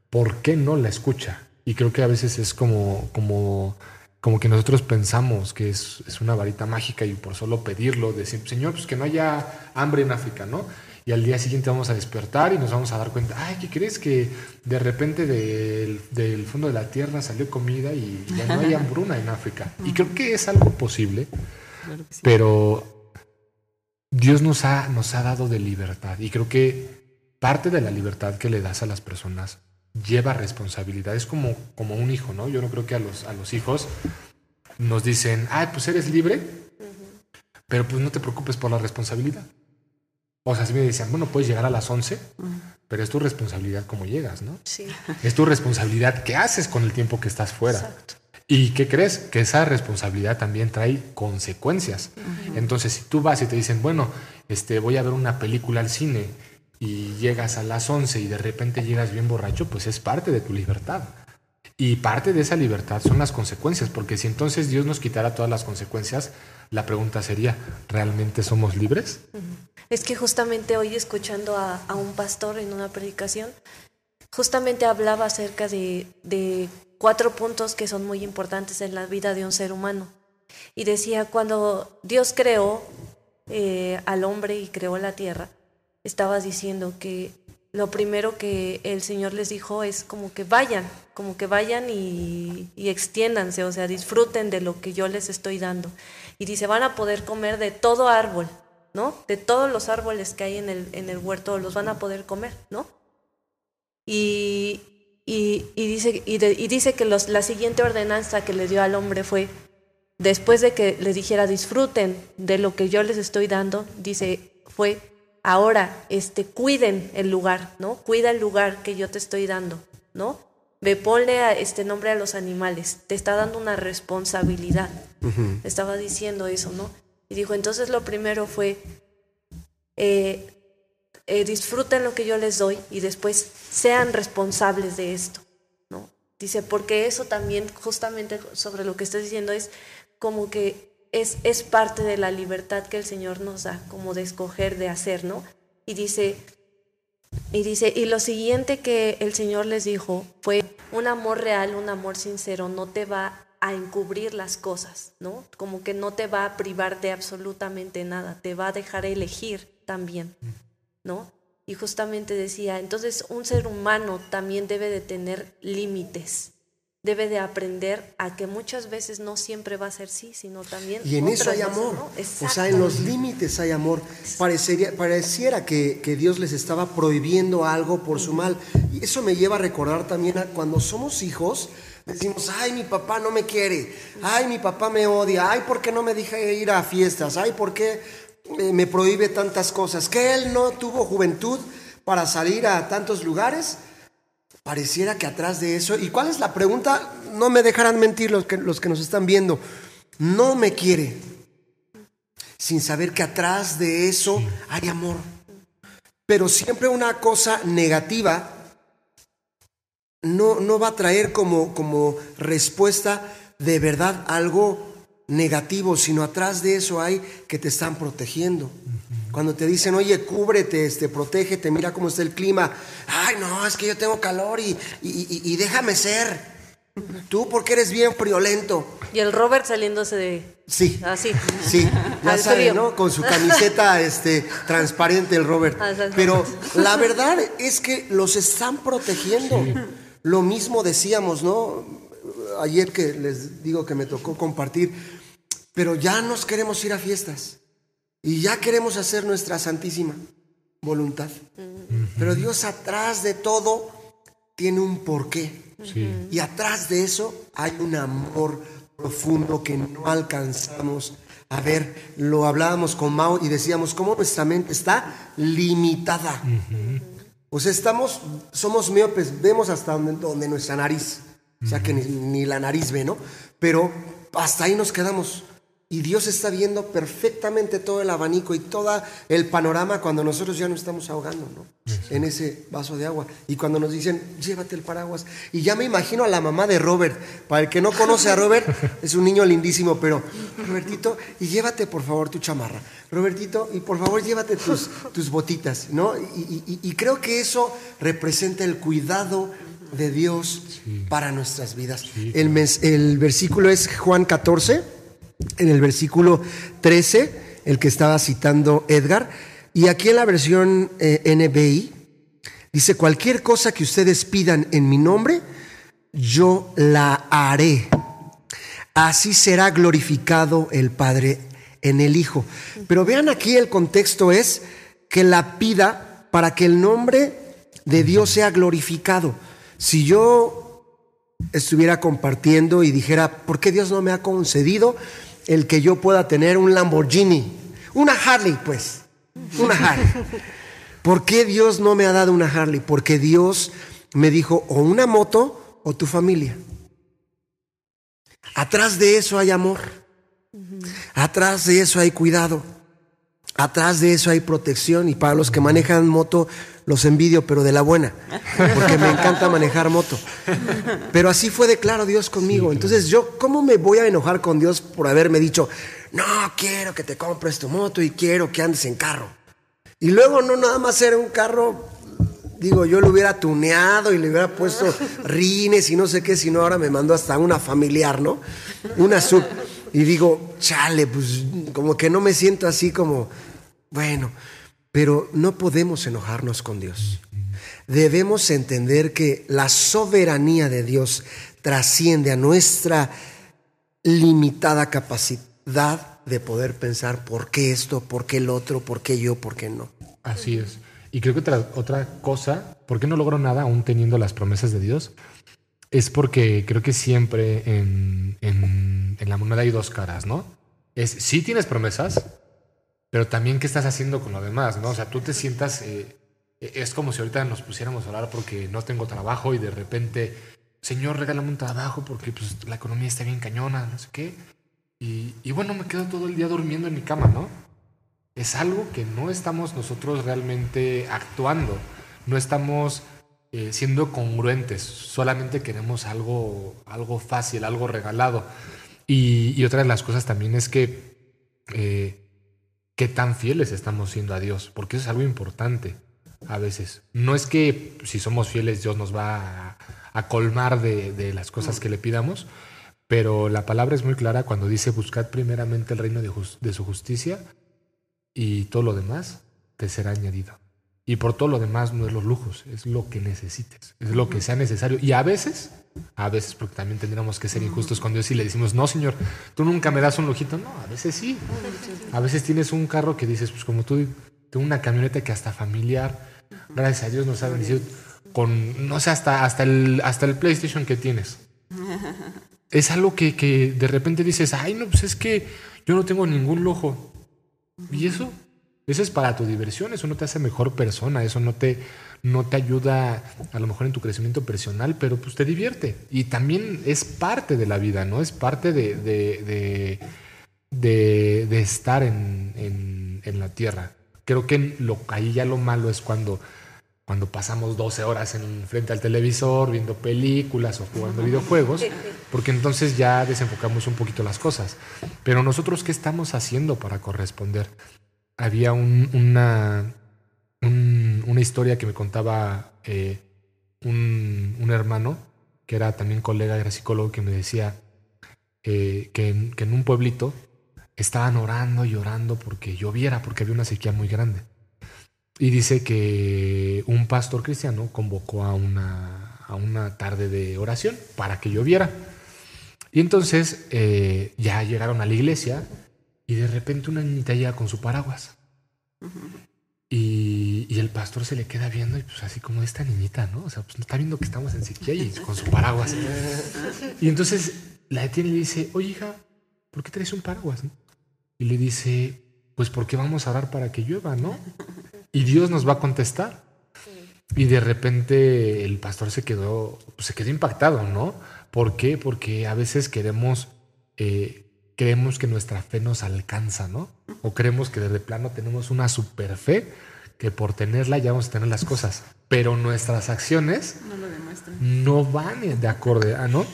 ¿Por qué no la escucha? Y creo que a veces es como, como, como que nosotros pensamos que es, es una varita mágica y por solo pedirlo, decir, Señor, pues que no haya hambre en África, ¿no? Y al día siguiente vamos a despertar y nos vamos a dar cuenta, ay, ¿qué crees que de repente del, del fondo de la tierra salió comida y ya no hay hambruna en África? Y creo que es algo posible, pero Dios nos ha, nos ha dado de libertad y creo que parte de la libertad que le das a las personas lleva responsabilidad. Es como, como un hijo, ¿no? Yo no creo que a los, a los hijos nos dicen, ay, pues eres libre, pero pues no te preocupes por la responsabilidad. O sea, si me decían, bueno, puedes llegar a las 11, pero es tu responsabilidad cómo llegas, ¿no? Sí. Es tu responsabilidad qué haces con el tiempo que estás fuera. Exacto. ¿Y qué crees? Que esa responsabilidad también trae consecuencias. Entonces, si tú vas y te dicen, bueno, este, voy a ver una película al cine y llegas a las 11 y de repente llegas bien borracho, pues es parte de tu libertad. Y parte de esa libertad son las consecuencias, porque si entonces Dios nos quitara todas las consecuencias, la pregunta sería, ¿realmente somos libres? Es que justamente hoy escuchando a, un pastor en una predicación, justamente hablaba acerca de, de cuatro puntos que son muy importantes en la vida de un ser humano. Y decía, cuando Dios creó eh, al hombre y creó la tierra, estaba diciendo que lo primero que el Señor les dijo es como que vayan, como que vayan y, y extiéndanse, o sea, disfruten de lo que yo les estoy dando. Y dice, van a poder comer de todo árbol, ¿no? De todos los árboles que hay en el, en el huerto, los van a poder comer, ¿no? Y, y, y dice, de- y dice que los, la siguiente ordenanza que le dio al hombre fue, después de que les dijera disfruten de lo que yo les estoy dando, dice, fue, ahora, este, cuiden el lugar, ¿no? Cuida el lugar que yo te estoy dando, ¿no? Ve, ponle a este nombre a los animales, te está dando una responsabilidad. Estaba diciendo eso, ¿no? Y dijo, entonces lo primero fue, eh, eh, disfruten lo que yo les doy y después sean responsables de esto, ¿no? Dice, porque eso también, justamente sobre lo que estás diciendo, es como que es, es parte de la libertad que el Señor nos da, como de escoger, de hacer, ¿no? Y dice, y dice, y lo siguiente que el Señor les dijo fue, un amor real, un amor sincero, no te va a encubrir las cosas, ¿no? Como que no te va a privar de absolutamente nada, te va a dejar elegir también, ¿no? Y justamente decía, entonces un ser humano también debe de tener límites, debe de aprender a que muchas veces no siempre va a ser sí, sino también... Y en eso hay veces amor. no. O sea, en los límites hay amor. Parecería, pareciera que, que Dios les estaba prohibiendo algo por su mal. Y eso me lleva a recordar también a cuando somos hijos, decimos, ay, mi papá no me quiere, ay, mi papá me odia, ay, ¿por qué no me deja ir a fiestas? Ay, ¿por qué eh, me prohíbe tantas cosas? Que él no tuvo juventud para salir a tantos lugares. Pareciera que atrás de eso, ¿y cuál es la pregunta? No me dejarán mentir los que, los que nos están viendo. No me quiere, sin saber que atrás de eso hay amor. Pero siempre una cosa negativa no, no va a traer como, como respuesta de verdad algo negativo, sino atrás de eso hay que te están protegiendo. Cuando te dicen, oye, cúbrete, este, protégete, mira cómo está el clima. Ay, no, es que yo tengo calor y, y, y- y déjame ser. Tú porque eres bien friolento. Y el Robert saliéndose de... Sí. Así. Sí, ya Al sabe, frío. ¿no? Con su camiseta este, transparente el Robert. Ah. Pero la verdad es que los están protegiendo. Lo mismo decíamos, ¿no? Ayer que les digo que me tocó compartir, pero ya nos queremos ir a fiestas y ya queremos hacer nuestra santísima voluntad. Pero Dios atrás de todo tiene un porqué. Sí. Y atrás de eso hay un amor profundo que no alcanzamos a ver. Lo hablábamos con Mao y decíamos cómo nuestra mente está limitada. O sea, estamos, somos miopes, vemos hasta donde, donde nuestra nariz. O sea, que ni, ni la nariz ve, ¿no? Pero hasta ahí nos quedamos. Y Dios está viendo perfectamente todo el abanico y todo el panorama cuando nosotros ya nos estamos ahogando, ¿no? En ese vaso de agua. Y cuando nos dicen, llévate el paraguas. Y ya me imagino a la mamá de Robert. Para el que no conoce a Robert, es un niño lindísimo, pero Robertito, y llévate por favor tu chamarra. Robertito, y por favor llévate tus, tus botitas, ¿no? Y, y- y creo que eso representa el cuidado de Dios para nuestras vidas. El, mes- el versículo es Juan 14 en el versículo 13, el que estaba citando Edgar, y aquí en la versión eh, NBI, dice, cualquier cosa que ustedes pidan en mi nombre, yo la haré. Así será glorificado el Padre en el Hijo. Pero vean aquí el contexto es que la pida para que el nombre de Dios sea glorificado. Si yo estuviera compartiendo y dijera, ¿por qué Dios no me ha concedido el que yo pueda tener un Lamborghini? Una Harley, pues. Una Harley. ¿Por qué Dios no me ha dado una Harley? Porque Dios me dijo o una moto o tu familia. Atrás de eso hay amor. Atrás de eso hay cuidado. Atrás de eso hay protección. Y para los que manejan moto, los envidio, pero de la buena. Porque me encanta manejar moto. Pero así fue de claro Dios conmigo. Entonces yo, ¿cómo me voy a enojar con Dios por haberme dicho, no, quiero que te compres tu moto y quiero que andes en carro? Y luego no nada más era un carro Digo, yo lo hubiera tuneado y le hubiera puesto rines y no sé qué, sino ahora me mandó hasta una familiar, ¿no? Una sub. Y digo, chale, pues como que no me siento así como, bueno, pero no podemos enojarnos con Dios. Debemos entender que la soberanía de Dios trasciende a nuestra limitada capacidad de poder pensar por qué esto, por qué el otro, por qué yo, por qué no. Así es. Y creo que otra, otra cosa, ¿por qué no logro nada aún teniendo las promesas de Dios? Es porque creo que siempre en, en, la moneda hay dos caras, ¿no? Es, sí tienes promesas, pero también qué estás haciendo con lo demás, ¿no? O sea, tú te sientas, eh, es como si ahorita nos pusiéramos a hablar porque no tengo trabajo y de repente, Señor, regálame un trabajo porque pues, la economía está bien cañona, no sé qué. Y, y bueno, me quedo todo el día durmiendo en mi cama, ¿no? es algo que no estamos nosotros realmente actuando, no estamos eh, siendo congruentes, solamente queremos algo, algo fácil, algo regalado. Y, otra de las cosas también es que eh, qué tan fieles estamos siendo a Dios, porque eso es algo importante a veces. No es que si somos fieles Dios nos va a, colmar de, las cosas que le pidamos, pero la palabra es muy clara cuando dice buscad primeramente el reino de su justicia y todo lo demás te será añadido. Y por todo lo demás no es los lujos, es lo que necesites, es lo que sea necesario. Y a veces, a veces, porque también tendríamos que ser injustos con Dios y le decimos, no, Señor, tú nunca me das un lujito. No, a veces sí. A veces tienes un carro que dices, pues como tú, tengo una camioneta que hasta familiar, gracias a Dios nos ha bendecido con, no sé, hasta, hasta, el, hasta el PlayStation que tienes. Es algo que, que de repente dices, ay, no, pues es que yo no tengo ningún lujo. Y eso, eso es para tu diversión, eso no te hace mejor persona, eso no te, no te ayuda a lo mejor en tu crecimiento personal, pero pues te divierte. Y también es parte de la vida, ¿no? Es parte de, de, de, estar en, en, la tierra. Creo que lo, ahí ya lo malo es cuando, cuando pasamos 12 horas en frente al televisor, viendo películas o jugando videojuegos, porque entonces ya desenfocamos un poquito las cosas. Pero nosotros, ¿qué estamos haciendo para corresponder? Había una, una historia que me contaba eh, un, hermano, que era también colega, era psicólogo, que me decía eh, que, en, un pueblito estaban orando y orando porque lloviera, porque había una sequía muy grande. Y dice que un pastor cristiano convocó a una, a una tarde de oración para que lloviera. Y entonces eh, ya llegaron a la iglesia y de repente una niñita llega con su paraguas. y, el pastor se le queda viendo y pues así como esta niñita, ¿no? O sea, pues está viendo que estamos en sequía y con su paraguas. y entonces la detiene y le dice, oye hija, ¿por qué traes un paraguas? Y le dice, pues porque vamos a orar para que llueva, ¿no? Y Dios nos va a contestar. Y de repente el pastor se quedó, pues se quedó impactado, ¿no? ¿Por qué? Porque a veces queremos, eh, creemos que nuestra fe nos alcanza, ¿no? O creemos que desde plano tenemos una super fe que por tenerla ya vamos a tener las cosas. Pero nuestras acciones no, van de acorde a, ¿no?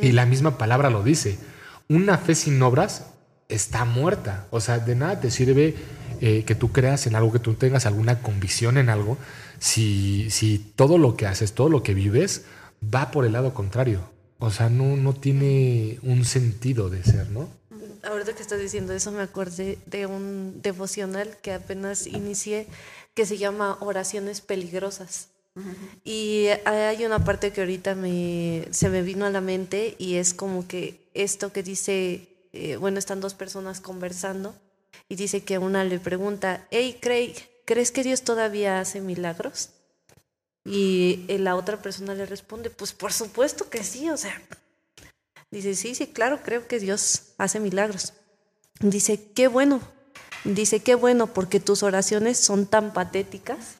Y la misma palabra lo dice. Una fe sin obras está muerta. O sea, de nada te sirve eh, que tú creas en algo, que tú tengas alguna convicción en algo, si, si todo lo que haces, todo lo que vives, va por el lado contrario. O sea, no, no tiene un sentido de ser, ¿no? Ahorita que estás diciendo eso, me acordé de un devocional que apenas inicié que se llama Oraciones Peligrosas. Y hay una parte que ahorita me, se me vino a la mente y es como que esto que dice, eh, bueno, están dos personas conversando y dice que una le pregunta, hey Craig, ¿crees que Dios todavía hace milagros? Y la otra persona le responde, pues por supuesto que sí, o sea, dice, sí, sí, claro, creo que Dios hace milagros. Dice, qué bueno, dice, qué bueno, porque tus oraciones son tan patéticas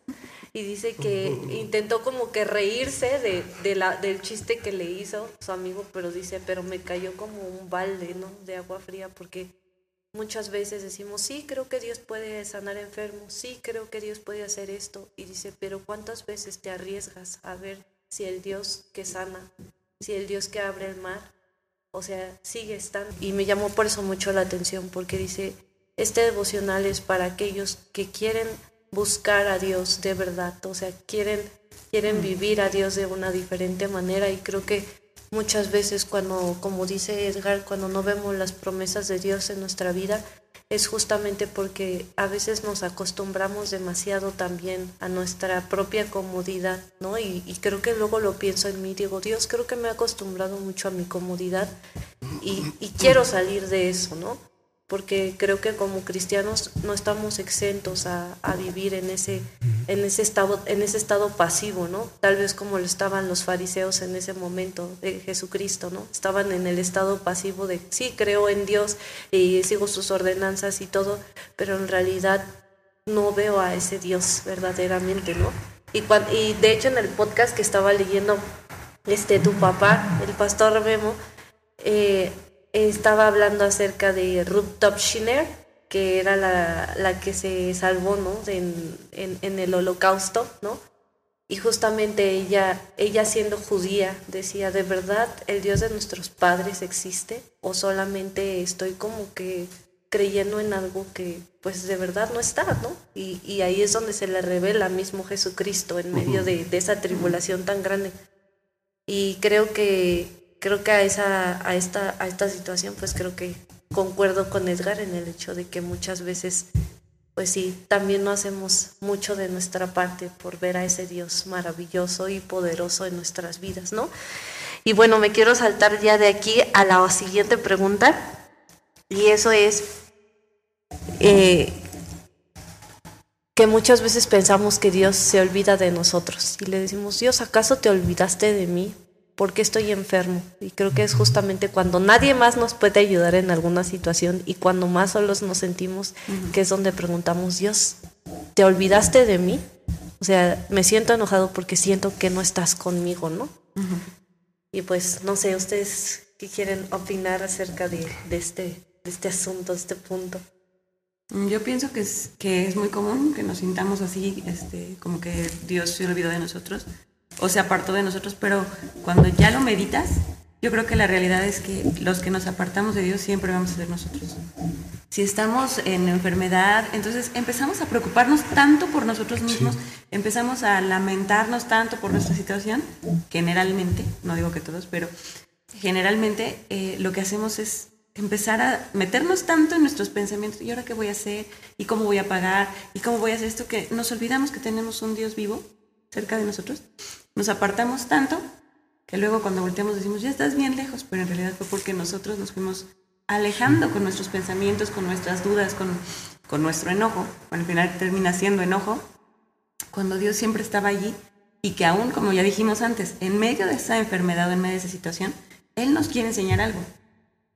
y dice que intentó como que reírse de, de la, del chiste que le hizo su amigo, pero dice, pero me cayó como un balde, ¿no? De agua fría, porque muchas veces decimos, sí, creo que Dios puede sanar enfermos, sí, creo que Dios puede hacer esto, y dice, pero ¿cuántas veces te arriesgas a ver si el Dios que sana, si el Dios que abre el mar, o sea, sigue estando? Y me llamó por eso mucho la atención, porque dice, este devocional es para aquellos que quieren buscar a Dios de verdad, o sea, quieren, quieren vivir a Dios de una diferente manera y creo que muchas veces cuando, como dice Edgar, cuando no vemos las promesas de Dios en nuestra vida, es justamente porque a veces nos acostumbramos demasiado también a nuestra propia comodidad, ¿no? Y, y, creo que luego lo pienso en mí, digo, Dios, creo que me he acostumbrado mucho a mi comodidad y, y quiero salir de eso, ¿no? Porque creo que como cristianos no estamos exentos a, a, vivir en ese, en, ese estado, en ese estado pasivo, ¿no? Tal vez como lo estaban los fariseos en ese momento de Jesucristo, ¿no? Estaban en el estado pasivo de, sí, creo en Dios y sigo sus ordenanzas y todo, pero en realidad no veo a ese Dios verdaderamente, ¿no? Y, cuando, y de hecho en el podcast que estaba leyendo este, tu papá, el pastor Memo, eh, estaba hablando acerca de Ruth Topshiner, que era la, la, que se salvó ¿no? en, en, en, el holocausto, ¿no? Y justamente ella, ella siendo judía, decía, ¿de verdad el Dios de nuestros padres existe? ¿O solamente estoy como que creyendo en algo que pues de verdad no está, ¿no? Y, y ahí es donde se le revela mismo Jesucristo en medio de, de esa tribulación tan grande. Y creo que creo que a esa a esta a esta situación pues creo que concuerdo con Edgar en el hecho de que muchas veces pues sí también no hacemos mucho de nuestra parte por ver a ese Dios maravilloso y poderoso en nuestras vidas no y bueno me quiero saltar ya de aquí a la siguiente pregunta y eso es eh, que muchas veces pensamos que Dios se olvida de nosotros y le decimos Dios acaso te olvidaste de mí ¿por qué estoy enfermo? Y creo que es justamente cuando nadie más nos puede ayudar en alguna situación y cuando más solos nos sentimos, que es donde preguntamos, Dios, ¿te olvidaste de mí? O sea, me siento enojado porque siento que no estás conmigo, ¿no? Y pues, no sé, ustedes qué quieren opinar acerca de, de, este, de este asunto, de este punto. Yo pienso que es, que es muy común que nos sintamos así, este, como que Dios se olvidó de nosotros o se apartó de nosotros, pero cuando ya lo meditas, yo creo que la realidad es que los que nos apartamos de Dios siempre vamos a ser nosotros. Si estamos en enfermedad, entonces empezamos a preocuparnos tanto por nosotros mismos, sí. empezamos a lamentarnos tanto por nuestra situación, generalmente, no digo que todos, pero generalmente eh, lo que hacemos es empezar a meternos tanto en nuestros pensamientos, ¿y ahora qué voy a hacer? ¿Y cómo voy a pagar? ¿Y cómo voy a hacer esto? Que nos olvidamos que tenemos un Dios vivo cerca de nosotros nos apartamos tanto que luego cuando volteamos decimos, ya estás bien lejos, pero en realidad fue porque nosotros nos fuimos alejando con nuestros pensamientos, con nuestras dudas, con, con nuestro enojo. Al final termina siendo enojo, cuando Dios siempre estaba allí y que aún, como ya dijimos antes, en medio de esa enfermedad o en medio de esa situación, Él nos quiere enseñar algo.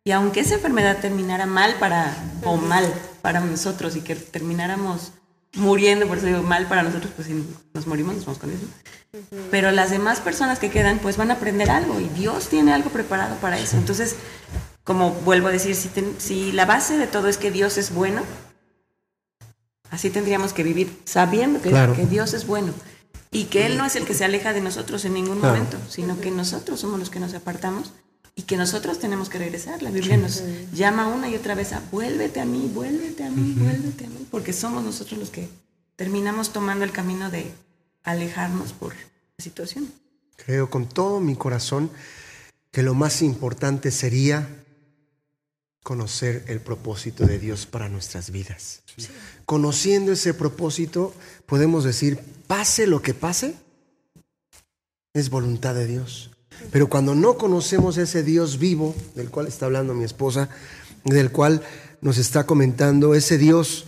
Y aunque esa enfermedad terminara mal para, o mal para nosotros y que termináramos muriendo, por eso digo mal para nosotros, pues si nos morimos, nos vamos con eso. Pero las demás personas que quedan, pues van a aprender algo y Dios tiene algo preparado para eso. Entonces, como vuelvo a decir, si, ten, si la base de todo es que Dios es bueno, así tendríamos que vivir sabiendo que, claro. que Dios es bueno y que Él no es el que se aleja de nosotros en ningún claro. momento, sino que nosotros somos los que nos apartamos y que nosotros tenemos que regresar. La Biblia nos llama una y otra vez a vuélvete a mí, vuélvete a mí, vuélvete a mí, porque somos nosotros los que terminamos tomando el camino de alejarnos por la situación. Creo con todo mi corazón que lo más importante sería conocer el propósito de Dios para nuestras vidas. Sí. Conociendo ese propósito, podemos decir, pase lo que pase, es voluntad de Dios. Pero cuando no conocemos ese Dios vivo, del cual está hablando mi esposa, del cual nos está comentando, ese Dios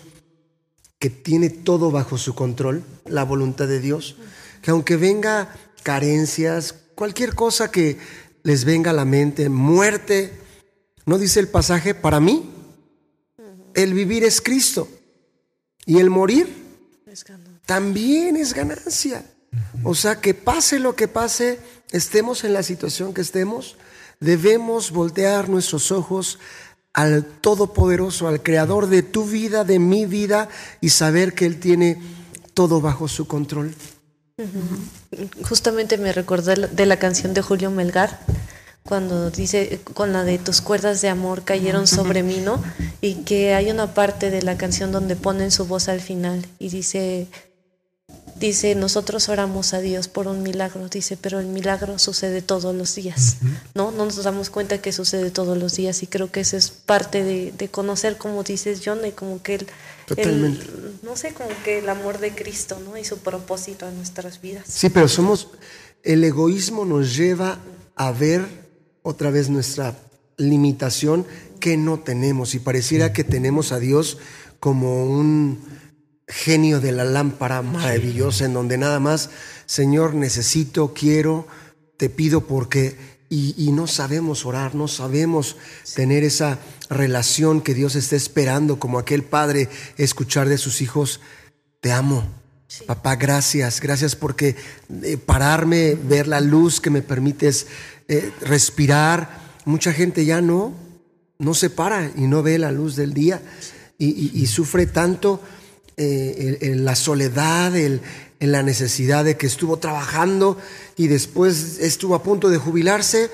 que tiene todo bajo su control, la voluntad de Dios, que aunque venga carencias, cualquier cosa que les venga a la mente, muerte, no dice el pasaje, para mí, el vivir es Cristo y el morir también es ganancia. O sea, que pase lo que pase, estemos en la situación que estemos, debemos voltear nuestros ojos al Todopoderoso, al Creador de tu vida, de mi vida, y saber que Él tiene todo bajo su control. Justamente me recordé de la canción de Julio Melgar, cuando dice, con la de tus cuerdas de amor cayeron sobre mí, ¿no? Y que hay una parte de la canción donde ponen su voz al final y dice, dice, nosotros oramos a Dios por un milagro, dice, pero el milagro sucede todos los días, ¿no? No nos damos cuenta que sucede todos los días y creo que eso es parte de, conocer, como dices, John, y como que el, Totalmente. no sé, como que el amor de Cristo, ¿no? Y su propósito en nuestras vidas. Sí, pero somos, el egoísmo nos lleva a ver otra vez nuestra limitación que no tenemos y pareciera que tenemos a Dios como un genio de la lámpara maravillosa en donde nada más, Señor, necesito, quiero, te pido porque, y, no sabemos orar, no sabemos tener esa relación que Dios está esperando, como aquel padre escuchar de sus hijos, te amo. Papá, gracias, gracias porque eh, pararme, ver la luz que me permites eh, respirar. Mucha gente ya no, no se para y no ve la luz del día y, sufre tanto eh, la soledad, el, en la necesidad de que estuvo trabajando y después estuvo a punto de jubilarse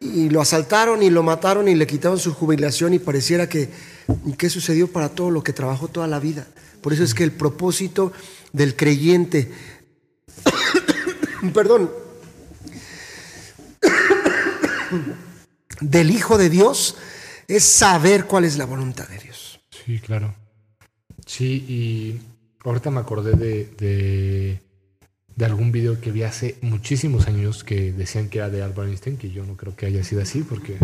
y lo asaltaron y lo mataron y le quitaron su jubilación y pareciera que, ¿qué sucedió para todo lo que trabajó toda la vida? Por eso es que el propósito del creyente, perdón, del Hijo de Dios es saber cuál es la voluntad de Dios. Sí, claro. Sí, y ahorita me acordé de, de, algún video que vi hace muchísimos años que decían que era de Albert Einstein, que yo no creo que haya sido así, porque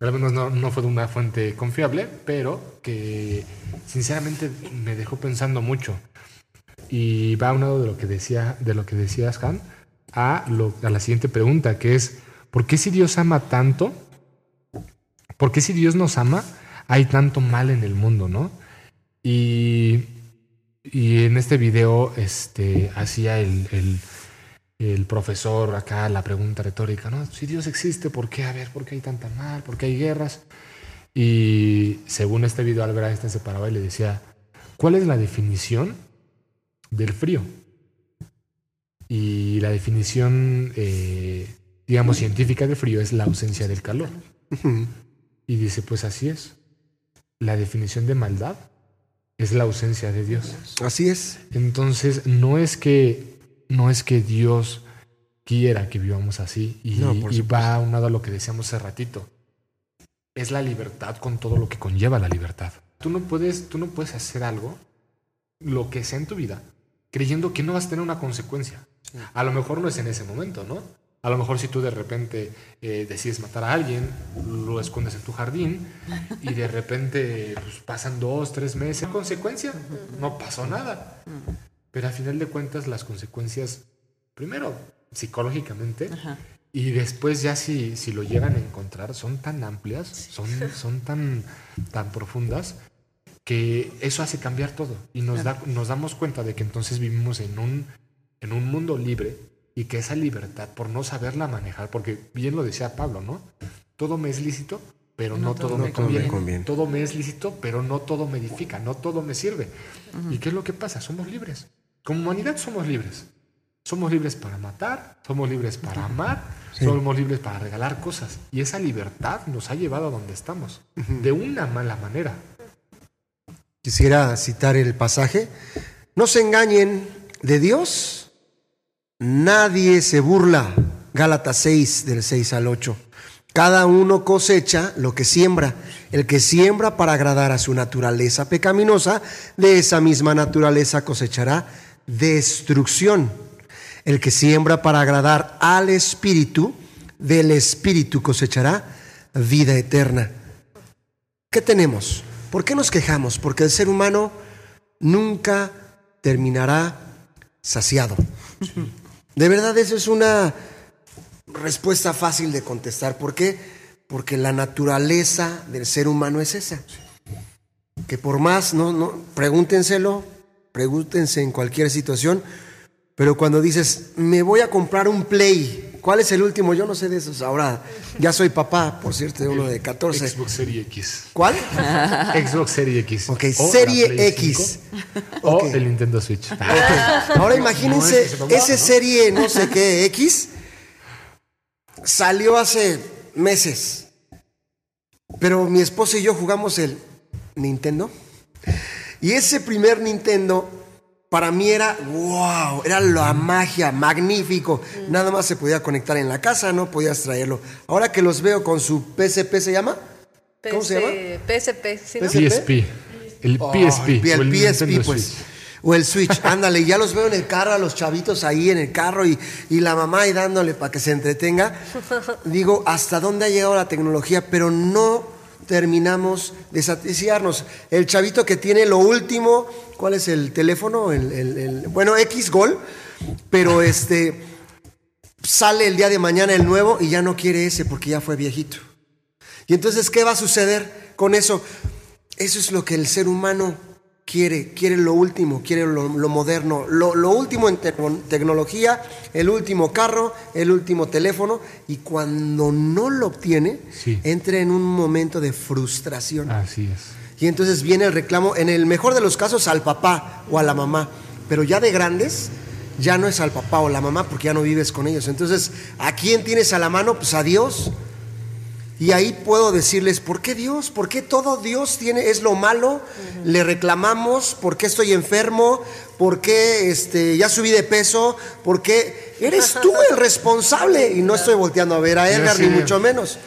al menos no, no fue de una fuente confiable, pero que sinceramente me dejó pensando mucho. Y va a un lado de lo que decía, de lo que decías, Han, a, a la siguiente pregunta, que es ¿Por qué si Dios ama tanto? ¿Por qué si Dios nos ama hay tanto mal en el mundo, no? Y, en este video este, hacía el, el, profesor acá la pregunta retórica, ¿no? Si Dios existe, ¿por qué? A ver, ¿por qué hay tanta mal? ¿Por qué hay guerras? Y según este video, Albert Einstein se paraba y le decía, ¿cuál es la definición del frío? Y la definición eh, digamos, científica de frío es la ausencia del calor. Y dice, pues así es. La definición de maldad es la ausencia de Dios. Así es. Entonces, no es que, no es que Dios quiera que vivamos así y, y va a un lado a lo que decíamos hace ratito. Es la libertad con todo lo que conlleva la libertad. Tú no puedes, tú no puedes hacer algo, lo que sea en tu vida, creyendo que no vas a tener una consecuencia. A lo mejor no es en ese momento, ¿no? A lo mejor si tú de repente eh, decides matar a alguien, lo escondes en tu jardín y de repente pues, pasan dos, tres meses. consecuencia? No pasó nada. Pero al final de cuentas las consecuencias, primero psicológicamente, y después ya si, si lo llegan a encontrar, son tan amplias, son, son tan, tan profundas, que eso hace cambiar todo. Y nos, da, nos damos cuenta de que entonces vivimos en un, en un mundo libre y que esa libertad, por no saberla manejar, porque bien lo decía Pablo, ¿no? Todo me es lícito, pero no, todo, me, conviene. Todo me es lícito, pero no todo me edifica, no todo me sirve. ¿Y qué es lo que pasa? Somos libres. Como humanidad somos libres. Somos libres para matar, somos libres para amar, somos libres para regalar cosas. Y esa libertad nos ha llevado a donde estamos, de una mala manera. Quisiera citar el pasaje. No se engañen de Dios Nadie se burla. Gálatas 6, del 6 al 8. Cada uno cosecha lo que siembra. El que siembra para agradar a su naturaleza pecaminosa, de esa misma naturaleza cosechará destrucción. El que siembra para agradar al Espíritu, del Espíritu cosechará vida eterna. ¿Qué tenemos? ¿Por qué nos quejamos? Porque el ser humano nunca terminará saciado. De verdad, eso es una respuesta fácil de contestar. ¿Por qué? Porque la naturaleza del ser humano es esa. Que por más, no, no, pregúntenselo pregúntense en cualquier situación, pero cuando dices, me voy a comprar un Play, ¿cuál es el último? Yo no sé de esos. Ahora ya soy papá, por cierto, de uno de 14. Xbox Series X. ¿Cuál? Xbox Series X. Ok, O Serie X. 5, O el Nintendo Switch. Ahora imagínense, No, ese serie no sé qué X salió hace meses. Pero mi esposa y yo jugamos el Nintendo. Y ese primer Nintendo para mí era wow, era la magia, magnífico. Nada más se podía conectar en la casa, no podías traerlo. Ahora que los veo con su PSP se llama? ¿Cómo se llama? PSP, ¿sí, no? PSP? PSP. El Oh, PSP. el, o el PSP, pues. Switch. O el Switch, ándale, ya los veo en el carro, a los chavitos ahí en el carro y, y la mamá ahí dándole para que se entretenga. Digo, ¿hasta dónde ha llegado la tecnología? Pero no terminamos de satisfacernos. El chavito que tiene lo último, ¿cuál es el teléfono? El, el- el- bueno, X Gol, pero este sale el día de mañana el nuevo y ya no quiere ese porque ya fue viejito. Y entonces, ¿qué va a suceder con eso? Eso es lo que el ser humano quiere, quiere lo último, quiere lo, lo moderno, lo, lo último en te- tecnología, el último carro, el último teléfono, y cuando no lo obtiene, Sí. entra en un momento de frustración. Así es. Y entonces viene el reclamo, en el mejor de los casos, al papá o a la mamá. Pero ya de grandes, ya no es al papá o la mamá porque ya no vives con ellos. Entonces, ¿a quién tienes a la mano? Pues a Dios. Y ahí puedo decirles, ¿por qué Dios? ¿Por qué todo Dios tiene, es lo malo? Le reclamamos, ¿por qué estoy enfermo? ¿Por qué este, ya subí de peso? ¿Por qué eres tú el responsable? Y no estoy volteando a ver a Edgar, ni mucho menos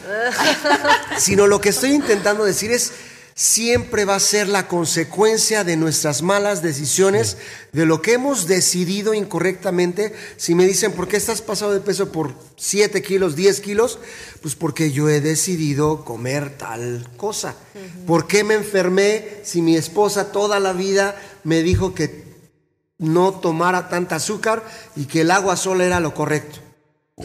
sino lo que estoy intentando decir es, siempre va a ser la consecuencia de nuestras malas decisiones, de lo que hemos decidido incorrectamente. Si me dicen, ¿por qué estás pasado de peso por 7 kilos, 10 kilos? Pues porque yo he decidido comer tal cosa. ¿Por qué me enfermé si mi esposa toda la vida me dijo que no tomara tanta azúcar y que el agua sola era lo correcto?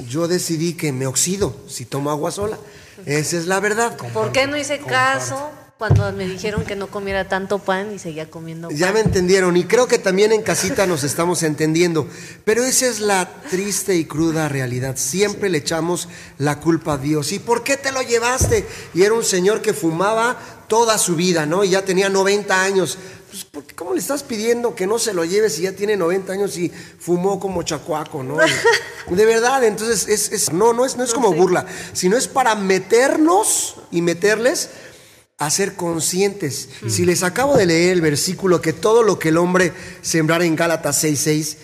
Yo decidí que me oxido si tomo agua sola. Esa es la verdad. ¿Por qué no hice caso cuando me dijeron que no comiera tanto pan y seguía comiendo pan? Ya me entendieron y creo que también en casita nos estamos entendiendo, pero esa es la triste y cruda realidad. Siempre le echamos la culpa a Dios. ¿Y por qué te lo llevaste? Y era un señor que fumaba toda su vida, ¿no? Y ya tenía 90 años. Pues, ¿por qué- ¿cómo le estás pidiendo que no se lo lleve si ya tiene 90 años y fumó como chacuaco, ¿no? De verdad, entonces es, es- no, no es, no es como burla, sino es para meternos y meterles a ser conscientes. Si les acabo de leer el versículo que todo lo que el hombre sembrara en Gálatas 6:6,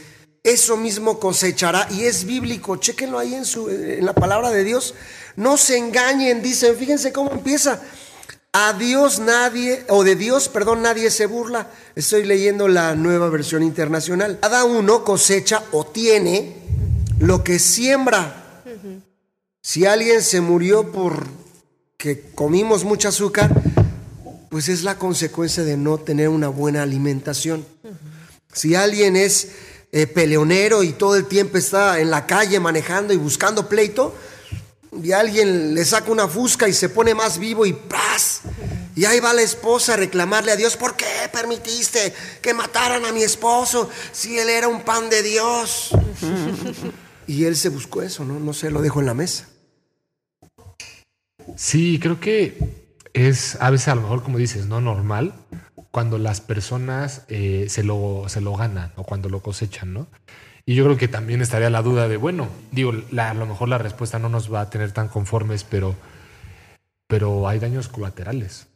eso mismo cosechará y es bíblico. Chéquenlo ahí en su en la palabra de Dios. No se engañen, dicen, fíjense cómo empieza. A Dios nadie, o de Dios, perdón, nadie se burla. Estoy leyendo la nueva versión internacional. Cada uno cosecha o tiene lo que siembra. Si alguien se murió por que comimos mucho azúcar, pues es la consecuencia de no tener una buena alimentación. Si alguien es eh, peleonero y todo el tiempo está en la calle manejando y buscando pleito, y alguien le saca una fusca y se pone más vivo y ¡pras! Y ahí va la esposa a reclamarle a Dios, ¿por qué permitiste que mataran a mi esposo si él era un pan de Dios? y él se buscó eso, ¿no? No se lo dejó en la mesa. Sí, creo que es a veces a lo mejor, como dices, no normal cuando las personas eh, se, lo, se lo ganan o cuando lo cosechan, ¿no? Y yo creo que también estaría la duda de, bueno, digo, a lo mejor la respuesta no nos va a tener tan conformes, pero, pero hay daños colaterales.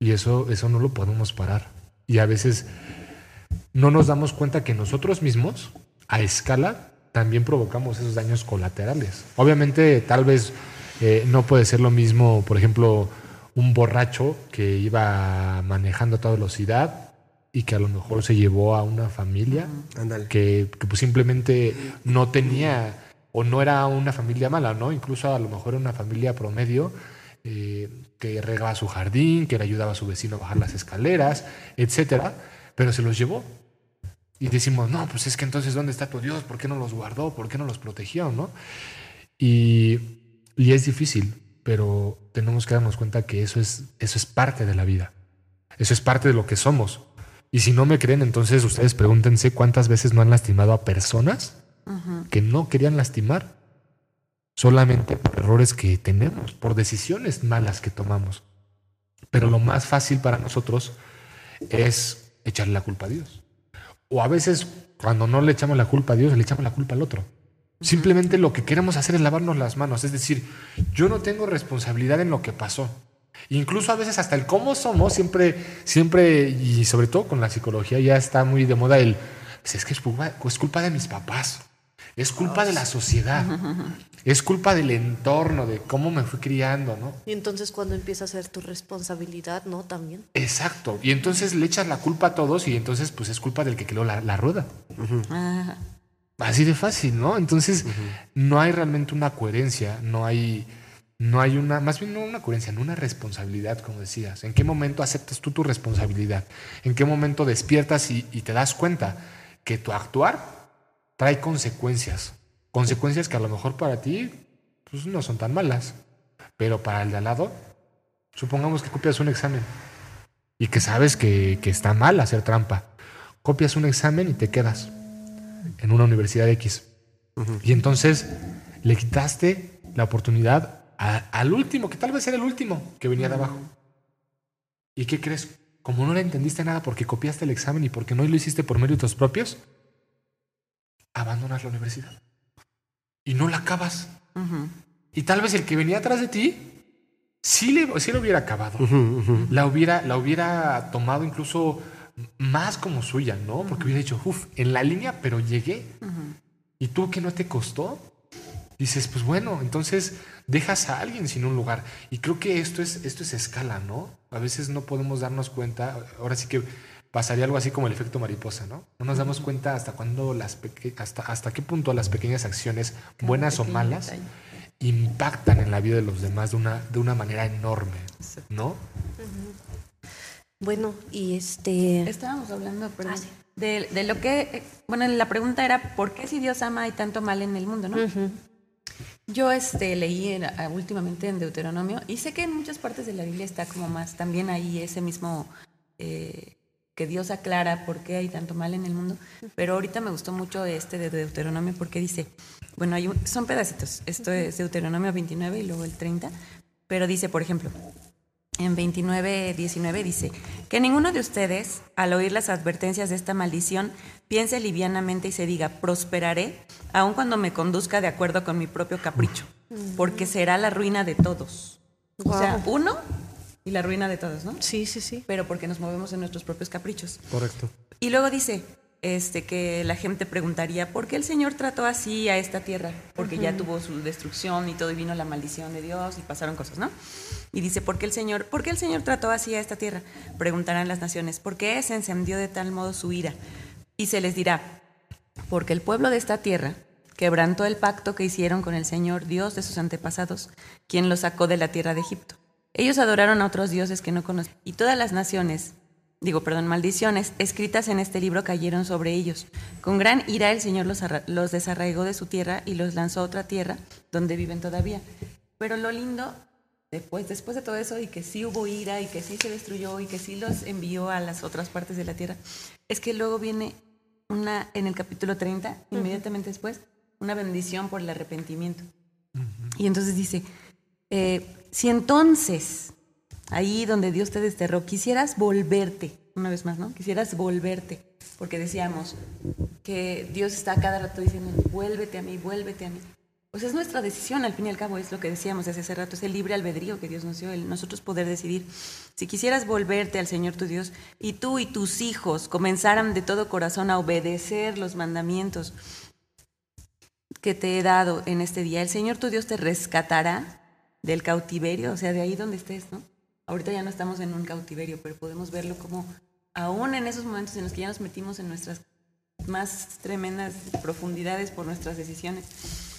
Y eso, eso no lo podemos parar. Y a veces no nos damos cuenta que nosotros mismos, a escala, también provocamos esos daños colaterales. Obviamente, tal vez eh, no puede ser lo mismo, por ejemplo, un borracho que iba manejando a toda velocidad y que a lo mejor se llevó a una familia que, que, pues simplemente no tenía o no era una familia mala, ¿no? Incluso a lo mejor era una familia promedio eh, que regaba su jardín, que le ayudaba a su vecino a bajar las escaleras, etcétera, pero se los llevó. Y decimos, no, pues es que entonces, ¿dónde está tu Dios? ¿Por qué no los guardó? ¿Por qué no los protegió? ¿no? Y, y es difícil, pero tenemos que darnos cuenta que eso es, eso es parte de la vida. Eso es parte de lo que somos. Y si no me creen, entonces ustedes pregúntense cuántas veces no han lastimado a personas que no querían lastimar, solamente por errores que tenemos, por decisiones malas que tomamos. Pero lo más fácil para nosotros es echarle la culpa a Dios. O a veces, cuando no le echamos la culpa a Dios, le echamos la culpa al otro. Simplemente lo que queremos hacer es lavarnos las manos. Es decir, yo no tengo responsabilidad en lo que pasó. Incluso a veces hasta el cómo somos, siempre, siempre, y sobre todo con la psicología ya está muy de moda el, pues es que es culpa, es culpa de mis papás, es culpa de la sociedad, es culpa del entorno, de cómo me fui criando, ¿no? Y entonces cuando empieza a ser tu responsabilidad, ¿no? También. Exacto. Y entonces le echas la culpa a todos y entonces pues es culpa del que creó la, la rueda. Ajá. Así de fácil, ¿no? Entonces no hay realmente una coherencia, no hay, no hay una, más bien no una coherencia, no una responsabilidad, como decías. ¿En qué momento aceptas tú tu responsabilidad? ¿En qué momento despiertas y, y te das cuenta que tu actuar trae consecuencias? Consecuencias que a lo mejor para ti pues, no son tan malas, pero para el de al lado, supongamos que copias un examen y que sabes que, que está mal hacer trampa. Copias un examen y te quedas en una universidad X. Y entonces le quitaste la oportunidad a- al último, que tal vez era el último que venía de abajo. ¿Y qué crees? Como no le entendiste nada porque copiaste el examen y porque no lo hiciste por méritos propios, abandonas la universidad. Y no la acabas. Y tal vez el que venía atrás de ti sí le, sí lo hubiera acabado. La hubiera, la hubiera tomado incluso más como suya, ¿no? Porque hubiera dicho, uff, en la línea, pero llegué. ¿Y tú que no te costó? Dices, pues bueno, entonces dejas a alguien sin un lugar. Y creo que esto es, esto es escala, ¿no? A veces no podemos darnos cuenta. Ahora sí que pasaría algo así como el efecto mariposa, ¿no? No nos damos cuenta hasta cuándo las hasta, hasta qué punto las pequeñas acciones, buenas o malas, detalle. impactan en la vida de los demás de una, de una manera enorme, ¿no? Bueno, y este... Estábamos hablando, perdón, Ah, sí. de, de lo que, eh, bueno, la pregunta era, ¿por qué si Dios ama hay tanto mal en el mundo, no? Yo este, leí en- ah, últimamente en Deuteronomio y sé que en muchas partes de la Biblia está como más también ahí ese mismo eh, que Dios aclara por qué hay tanto mal en el mundo, pero ahorita me gustó mucho este de Deuteronomio porque dice, bueno, hay un- son pedacitos, esto es Deuteronomio 29 y luego el 30, pero dice, por ejemplo, en 29, 19 dice, que ninguno de ustedes, al oír las advertencias de esta maldición, piense livianamente y se diga, prosperaré, aun cuando me conduzca de acuerdo con mi propio capricho, porque será la ruina de todos. O sea, uno y la ruina de todos, ¿no? Sí, sí, sí. Pero porque nos movemos en nuestros propios caprichos. Correcto. Y luego dice este, que la gente preguntaría, ¿por qué el Señor trató así a esta tierra? Porque ya tuvo su destrucción y todo, y vino la maldición de Dios y pasaron cosas, ¿no? Y dice, ¿por qué el Señor, por qué el Señor trató así a esta tierra? Preguntarán las naciones, ¿por qué se encendió de tal modo su ira? Y se les dirá, porque el pueblo de esta tierra quebrantó el pacto que hicieron con el Señor, Dios de sus antepasados, quien los sacó de la tierra de Egipto. Ellos adoraron a otros dioses que no conocían, y todas las naciones, digo, perdón, maldiciones, escritas en este libro cayeron sobre ellos. Con gran ira el Señor los, los desarraigó de su tierra y los lanzó a otra tierra donde viven todavía. Pero lo lindo, después, después de todo eso, y que sí hubo ira, y que sí se destruyó, y que sí los envió a las otras partes de la tierra, es que luego viene una, en el capítulo 30, inmediatamente después, una bendición por el arrepentimiento. Y entonces dice, eh, si entonces, ahí donde Dios te desterró, quisieras volverte, una vez más, ¿no? Quisieras volverte, porque decíamos que Dios está a cada rato diciendo, vuélvete a mí, vuélvete a mí. Pues es nuestra decisión, al fin y al cabo, es lo que decíamos desde hace rato, es el libre albedrío que Dios nos dio, el nosotros poder decidir. Si quisieras volverte al Señor tu Dios y tú y tus hijos comenzaran de todo corazón a obedecer los mandamientos que te he dado en este día, el Señor tu Dios te rescatará del cautiverio, o sea, de ahí donde estés, ¿no? Ahorita ya no estamos en un cautiverio, pero podemos verlo como aún en esos momentos en los que ya nos metimos en nuestras más tremendas profundidades por nuestras decisiones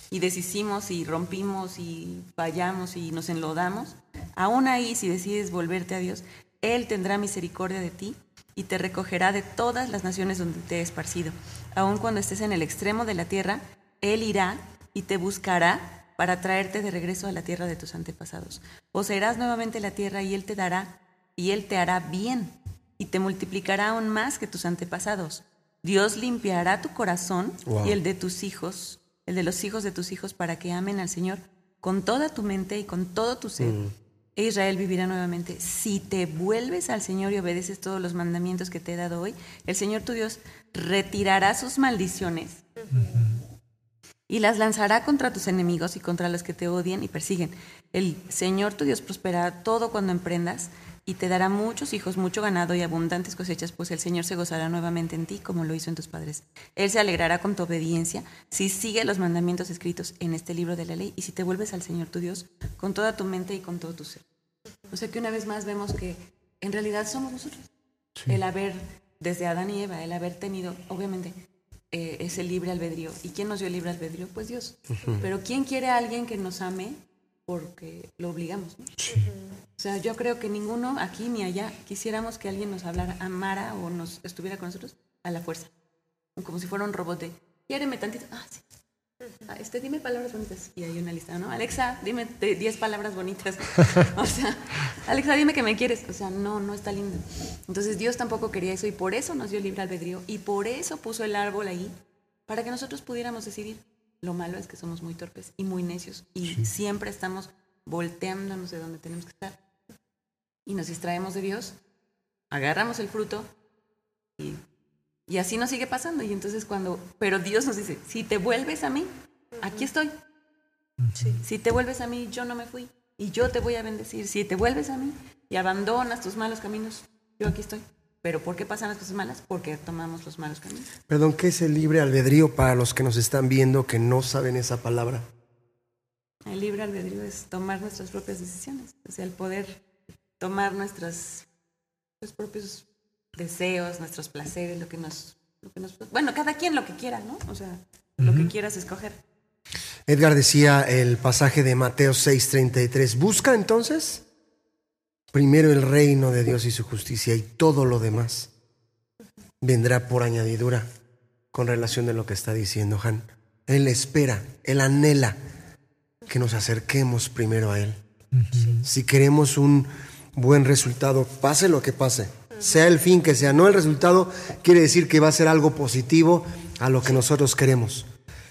y deshicimos y rompimos y fallamos y nos enlodamos, aún ahí si decides volverte a Dios, Él tendrá misericordia de ti y te recogerá de todas las naciones donde te he esparcido. Aun cuando estés en el extremo de la tierra, Él irá y te buscará para traerte de regreso a la tierra de tus antepasados. Poseerás nuevamente la tierra y Él te dará y Él te hará bien y te multiplicará aún más que tus antepasados. Dios limpiará tu corazón Wow. y el de tus hijos, el de los hijos de tus hijos, para que amen al Señor con toda tu mente y con todo tu ser. E Israel vivirá nuevamente. Si te vuelves al Señor y obedeces todos los mandamientos que te he dado hoy, el Señor tu Dios retirará sus maldiciones y las lanzará contra tus enemigos y contra los que te odian y persiguen. El Señor tu Dios prosperará todo cuando emprendas y te dará muchos hijos, mucho ganado y abundantes cosechas, pues el Señor se gozará nuevamente en ti como lo hizo en tus padres. Él se alegrará con tu obediencia si sigues los mandamientos escritos en este libro de la ley y si te vuelves al Señor tu Dios con toda tu mente y con todo tu ser. O sea que una vez más vemos que en realidad somos nosotros. El haber, desde Adán y Eva, el haber tenido, obviamente, eh, ese libre albedrío. ¿Y quién nos dio el libre albedrío? Pues Dios. Pero ¿quién quiere a alguien que nos ame porque lo obligamos? ¿no? O sea, yo creo que ninguno aquí ni allá quisiéramos que alguien nos hablara, amara o nos estuviera con nosotros a la fuerza. Como si fuera un robot de, quiéreme tantito. Ah, sí. Ah, Este, dime palabras bonitas. Y hay una lista, ¿no? Alexa, dime de 10 palabras bonitas. o sea, Alexa, dime que me quieres. O sea, no, no está lindo. Entonces Dios tampoco quería eso y por eso nos dio libre albedrío y por eso puso el árbol ahí para que nosotros pudiéramos decidir. Lo malo es que somos muy torpes y muy necios y siempre estamos volteándonos de donde tenemos que estar y nos distraemos de Dios, agarramos el fruto y, y así nos sigue pasando. Y entonces cuando, pero Dios nos dice, si te vuelves a mí, aquí estoy. Si te vuelves a mí, yo no me fui. Y yo te voy a bendecir. Si te vuelves a mí y abandonas tus malos caminos, yo aquí estoy. Pero ¿por qué pasan las cosas malas? Porque tomamos los malos caminos. Perdón, ¿qué es el libre albedrío para los que nos están viendo que no saben esa palabra? El libre albedrío es tomar nuestras propias decisiones. O sea, el poder tomar nuestros los propios deseos, nuestros placeres, lo que nos, lo que nos... Bueno, cada quien lo que quiera, ¿no? O sea, lo que quieras escoger. Edgar decía el pasaje de Mateo 6:33, busca entonces primero el reino de Dios y su justicia y todo lo demás vendrá por añadidura con relación de lo que está diciendo Han. Él espera, él anhela que nos acerquemos primero a él. Si queremos un buen resultado, pase lo que pase, sea el fin que sea, no el resultado quiere decir que va a ser algo positivo a lo que nosotros queremos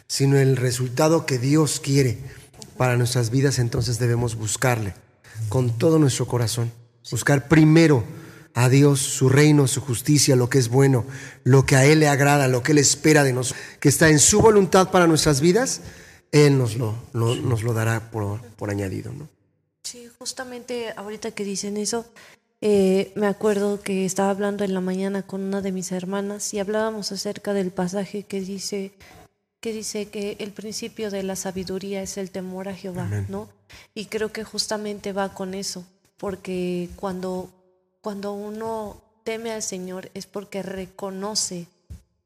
sino el resultado que Dios quiere para nuestras vidas, entonces debemos buscarle con todo nuestro corazón. Buscar primero a Dios, su reino, su justicia, lo que es bueno, lo que a Él le agrada, lo que Él espera de nosotros, que está en su voluntad para nuestras vidas, Él nos lo, lo- nos lo dará por, por añadido. ¿no? Sí, justamente ahorita que dicen eso, eh, me acuerdo que estaba hablando en la mañana con una de mis hermanas y hablábamos acerca del pasaje que dice que dice que el principio de la sabiduría es el temor a Jehová, ¿no? Y creo que justamente va con eso, porque cuando cuando uno teme al Señor es porque reconoce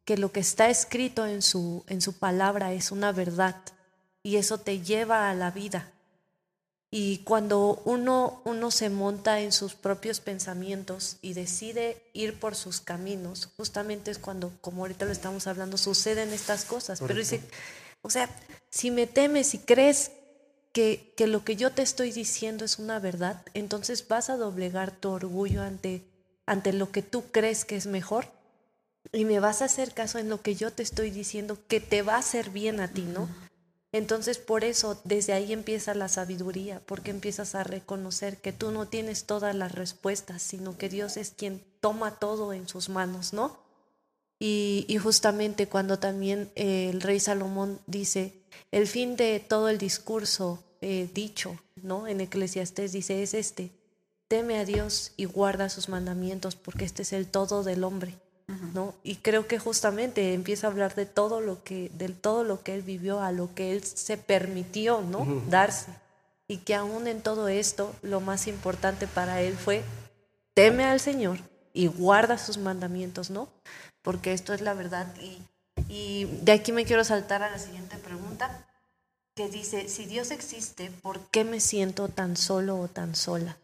que lo que está escrito en su en su palabra es una verdad y eso te lleva a la vida. Y cuando uno, uno se monta en sus propios pensamientos y decide ir por sus caminos, justamente es cuando, como ahorita lo estamos hablando, suceden estas cosas. Pero dice, o sea, si me temes y crees que, que lo que yo te estoy diciendo es una verdad, entonces vas a doblegar tu orgullo ante, ante lo que tú crees que es mejor y me vas a hacer caso en lo que yo te estoy diciendo que te va a hacer bien a ti, ¿no? Entonces por eso desde ahí empieza la sabiduría, porque empiezas a reconocer que tú no tienes todas las respuestas, sino que Dios es quien toma todo en sus manos, ¿no? Y, y justamente cuando también eh, el rey Salomón dice, el fin de todo el discurso eh, dicho, ¿no? En Eclesiastés dice, es este, teme a Dios y guarda sus mandamientos, porque este es el todo del hombre. ¿no? Y creo que justamente empieza a hablar de todo lo que, del todo lo que él vivió, a lo que él se permitió, ¿no? Darse. Y que aún en todo esto, lo más importante para él fue teme al Señor y guarda sus mandamientos, ¿no? Porque esto es la verdad. Y, y de aquí me quiero saltar a la siguiente pregunta, que dice, si Dios existe, ¿por qué me siento tan solo o tan sola?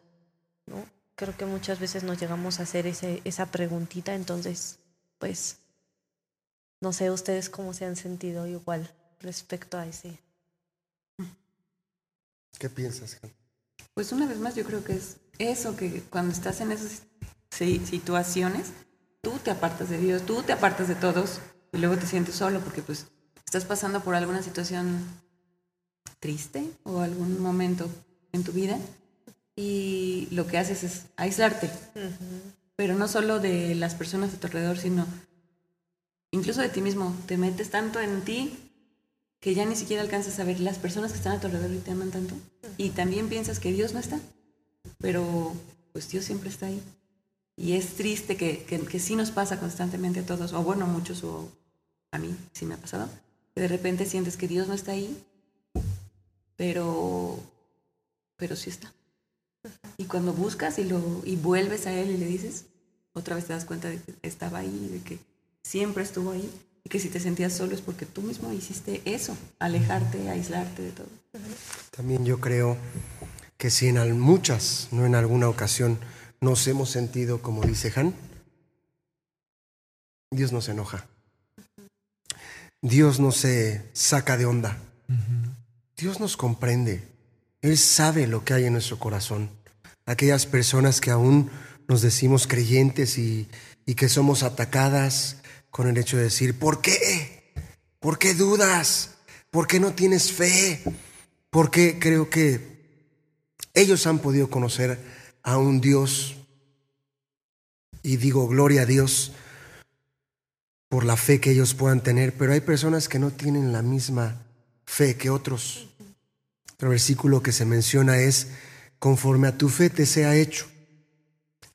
¿No? Creo que muchas veces nos llegamos a hacer ese, esa preguntita, entonces, pues, no sé ustedes cómo se han sentido igual respecto a ese. ¿Qué piensas? Pues una vez más yo creo que es eso, que cuando estás en esa si- situaciones, tú te apartas de Dios, tú te apartas de todos y luego te sientes solo porque pues estás pasando por alguna situación triste o algún momento en tu vida y lo que haces es aislarte, pero no solo de las personas a tu alrededor, sino incluso de ti mismo. Te metes tanto en ti que ya ni siquiera alcanzas a ver las personas que están a tu alrededor y te aman tanto. Y también piensas que Dios no está, pero pues Dios siempre está ahí. Y es triste que, que, que sí nos pasa constantemente a todos, o bueno, muchos, o a mí sí me ha pasado, que de repente sientes que Dios no está ahí, pero, pero sí está. Y cuando buscas y, lo, y vuelves a Él y le dices, otra vez te das cuenta de que estaba ahí, de que siempre estuvo ahí, y que si te sentías solo es porque tú mismo hiciste eso, alejarte, aislarte de todo. También yo creo que si en muchas, no en alguna ocasión, nos hemos sentido como dice Han, Dios no se enoja. Dios no se saca de onda. Dios nos comprende. Él sabe lo que hay en nuestro corazón. Aquellas personas que aún nos decimos creyentes y, y que somos atacadas con el hecho de decir, ¿por qué? ¿Por qué dudas? ¿Por qué no tienes fe? Porque creo que ellos han podido conocer a un Dios, y digo gloria a Dios por la fe que ellos puedan tener, pero hay personas que no tienen la misma fe que otros. El versículo que se menciona es, conforme a tu fe te sea hecho.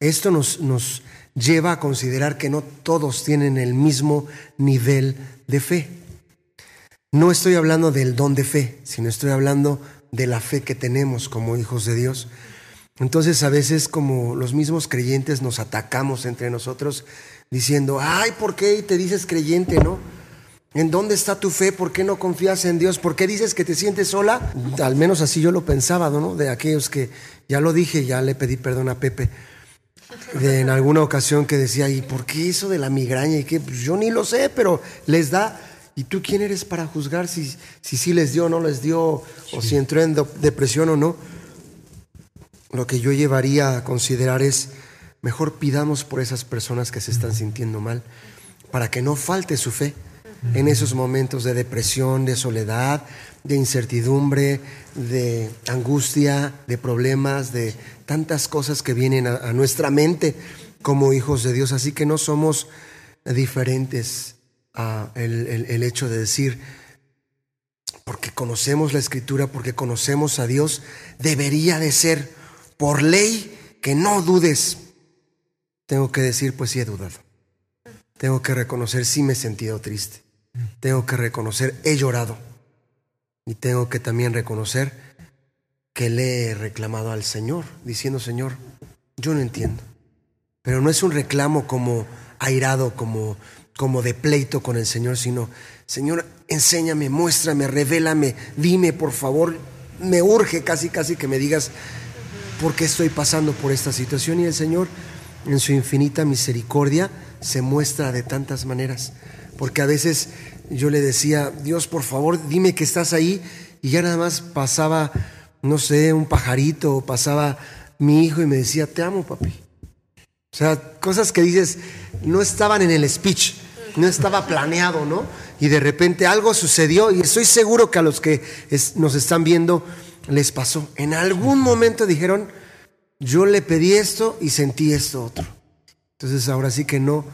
Esto nos, nos lleva a considerar que no todos tienen el mismo nivel de fe. No estoy hablando del don de fe, sino estoy hablando de la fe que tenemos como hijos de Dios. Entonces a veces como los mismos creyentes nos atacamos entre nosotros diciendo, ay, ¿por qué te dices creyente, no? ¿En dónde está tu fe? ¿Por qué no confías en Dios? ¿Por qué dices que te sientes sola? Al menos así yo lo pensaba, ¿no? De aquellos que, ya lo dije, ya le pedí perdón a Pepe, de en alguna ocasión que decía, ¿y por qué eso de la migraña? Y que pues yo ni lo sé, pero les da. ¿Y tú quién eres para juzgar si si sí les dio o no les dio, o si entró en depresión o no? Lo que yo llevaría a considerar es, mejor pidamos por esas personas que se están sintiendo mal, para que no falte su fe en esos momentos de depresión, de soledad, de incertidumbre, de angustia, de problemas, de tantas cosas que vienen a, a nuestra mente como hijos de Dios. Así que no somos diferentes a el, el- el hecho de decir, porque conocemos la escritura, porque conocemos a Dios, debería de ser por ley que no dudes. Tengo que decir, pues sí he dudado. Tengo que reconocer, sí me he sentido triste. Tengo que reconocer, he llorado. Y tengo que también reconocer que le he reclamado al Señor, diciendo, Señor, yo no entiendo. Pero no es un reclamo como airado, como, como de pleito con el Señor, sino, Señor, enséñame, muéstrame, revélame, dime, por favor, me urge casi, casi que me digas por qué estoy pasando por esta situación. Y el Señor, en su infinita misericordia, se muestra de tantas maneras. Porque a veces yo le decía, Dios, por favor, dime que estás ahí, y ya nada más pasaba, no sé, un pajarito, o pasaba mi hijo y me decía, te amo, papi. O sea, cosas que dices no estaban en el speech, no estaba planeado, ¿no? Y de repente algo sucedió y estoy seguro que a los que es- nos están viendo les pasó. En algún momento dijeron, yo le pedí esto y sentí esto otro. Entonces ahora sí que no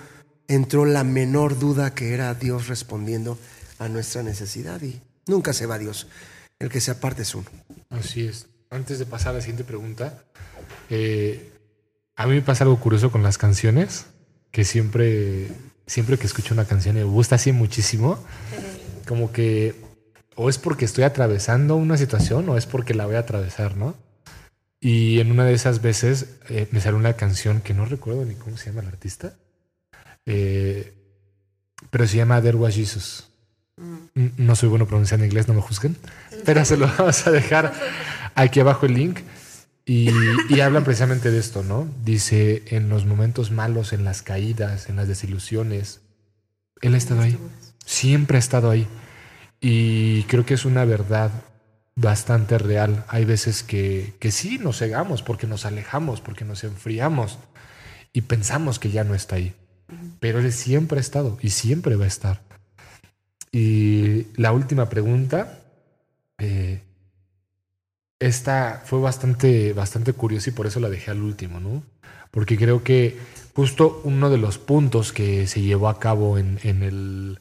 entró la menor duda que era Dios respondiendo a nuestra necesidad y nunca se va Dios. El que se aparte es uno. Así es. Antes de pasar a la siguiente pregunta, eh, a mí me pasa algo curioso con las canciones, que siempre, siempre que escucho una canción me gusta así muchísimo, como que o es porque estoy atravesando una situación o es porque la voy a atravesar, ¿no? Y en una de esas veces eh, me salió una canción que no recuerdo ni cómo se llama el artista, eh, pero se llama There Was Jesus. N- No soy bueno pronunciando inglés, no me juzguen, pero se lo vamos a dejar aquí abajo el link. Y, y hablan precisamente de esto, ¿no? Dice, en los momentos malos, en las caídas, en las desilusiones, Él ha estado ahí. Siempre ha estado ahí. Y creo que es una verdad bastante real. Hay veces que, que sí nos cegamos porque nos alejamos, porque nos enfriamos. y pensamos que ya no está ahí. Pero Él siempre ha estado y siempre va a estar. Y la última pregunta, eh, esta fue bastante, bastante curiosa y por eso la dejé al último, ¿no? Porque creo que justo uno de los puntos que se llevó a cabo en, en el,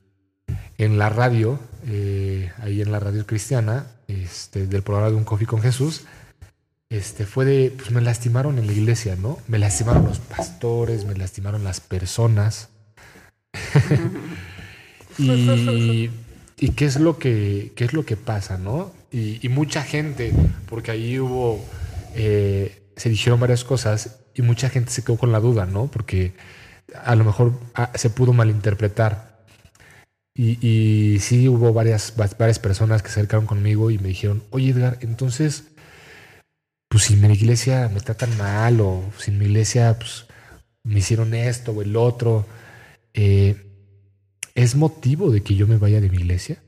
en la radio, eh, ahí en la radio cristiana, este, del programa de Un Coffee con Jesús, este, fue de, pues me lastimaron en la iglesia, ¿no? Me lastimaron los pastores, me lastimaron las personas. y, y, qué es lo que, qué es lo que pasa, ¿no? Y, y mucha gente, porque ahí hubo, eh, se dijeron varias cosas y mucha gente se quedó con la duda, ¿no? Porque a lo mejor ah, se pudo malinterpretar. Y, y sí hubo varias, varias personas que se acercaron conmigo y me dijeron, oye Edgar, entonces pues si mi iglesia me tratan mal o si mi iglesia pues, me hicieron esto o el otro, eh, ¿es motivo de que yo me vaya de mi iglesia?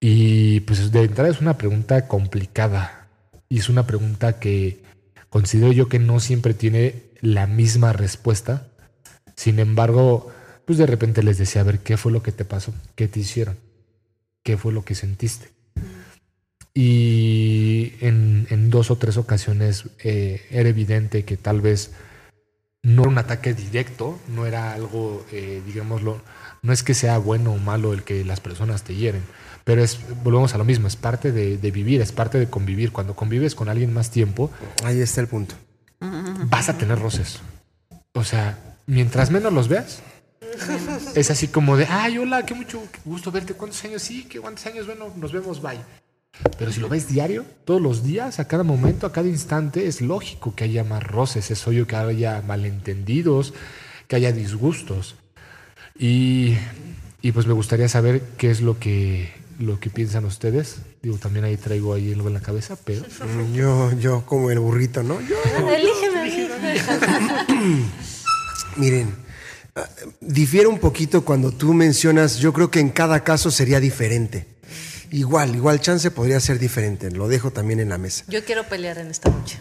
Y pues de entrada es una pregunta complicada y es una pregunta que considero yo que no siempre tiene la misma respuesta. Sin embargo, pues de repente les decía, a ver, ¿qué fue lo que te pasó? ¿Qué te hicieron? ¿Qué fue lo que sentiste? Y en, en dos o tres ocasiones eh, era evidente que tal vez no era un ataque directo, no era algo, eh, digámoslo, no es que sea bueno o malo el que las personas te hieren, pero es, volvemos a lo mismo, es parte de, de vivir, es parte de convivir. Cuando convives con alguien más tiempo, Ahí está el punto. vas a tener roces. O sea, mientras menos los veas, es así como de, ay, hola, qué mucho gusto verte. ¿Cuántos años? Sí, qué cuántos años. Bueno, nos vemos, bye. Pero si lo ves diario, todos los días, a cada momento, a cada instante, es lógico que haya más roces, es obvio que haya malentendidos, que haya disgustos. Y, y pues me gustaría saber qué es lo que, lo que piensan ustedes. Digo, también ahí traigo ahí algo en la cabeza, pero... Mm, Yo, yo como el burrito, ¿no? Yo, miren, ah, difiere un poquito cuando tú mencionas, yo creo que en cada caso sería diferente. Igual, igual chance podría ser diferente. Lo dejo también en la mesa. Yo quiero pelear en esta noche.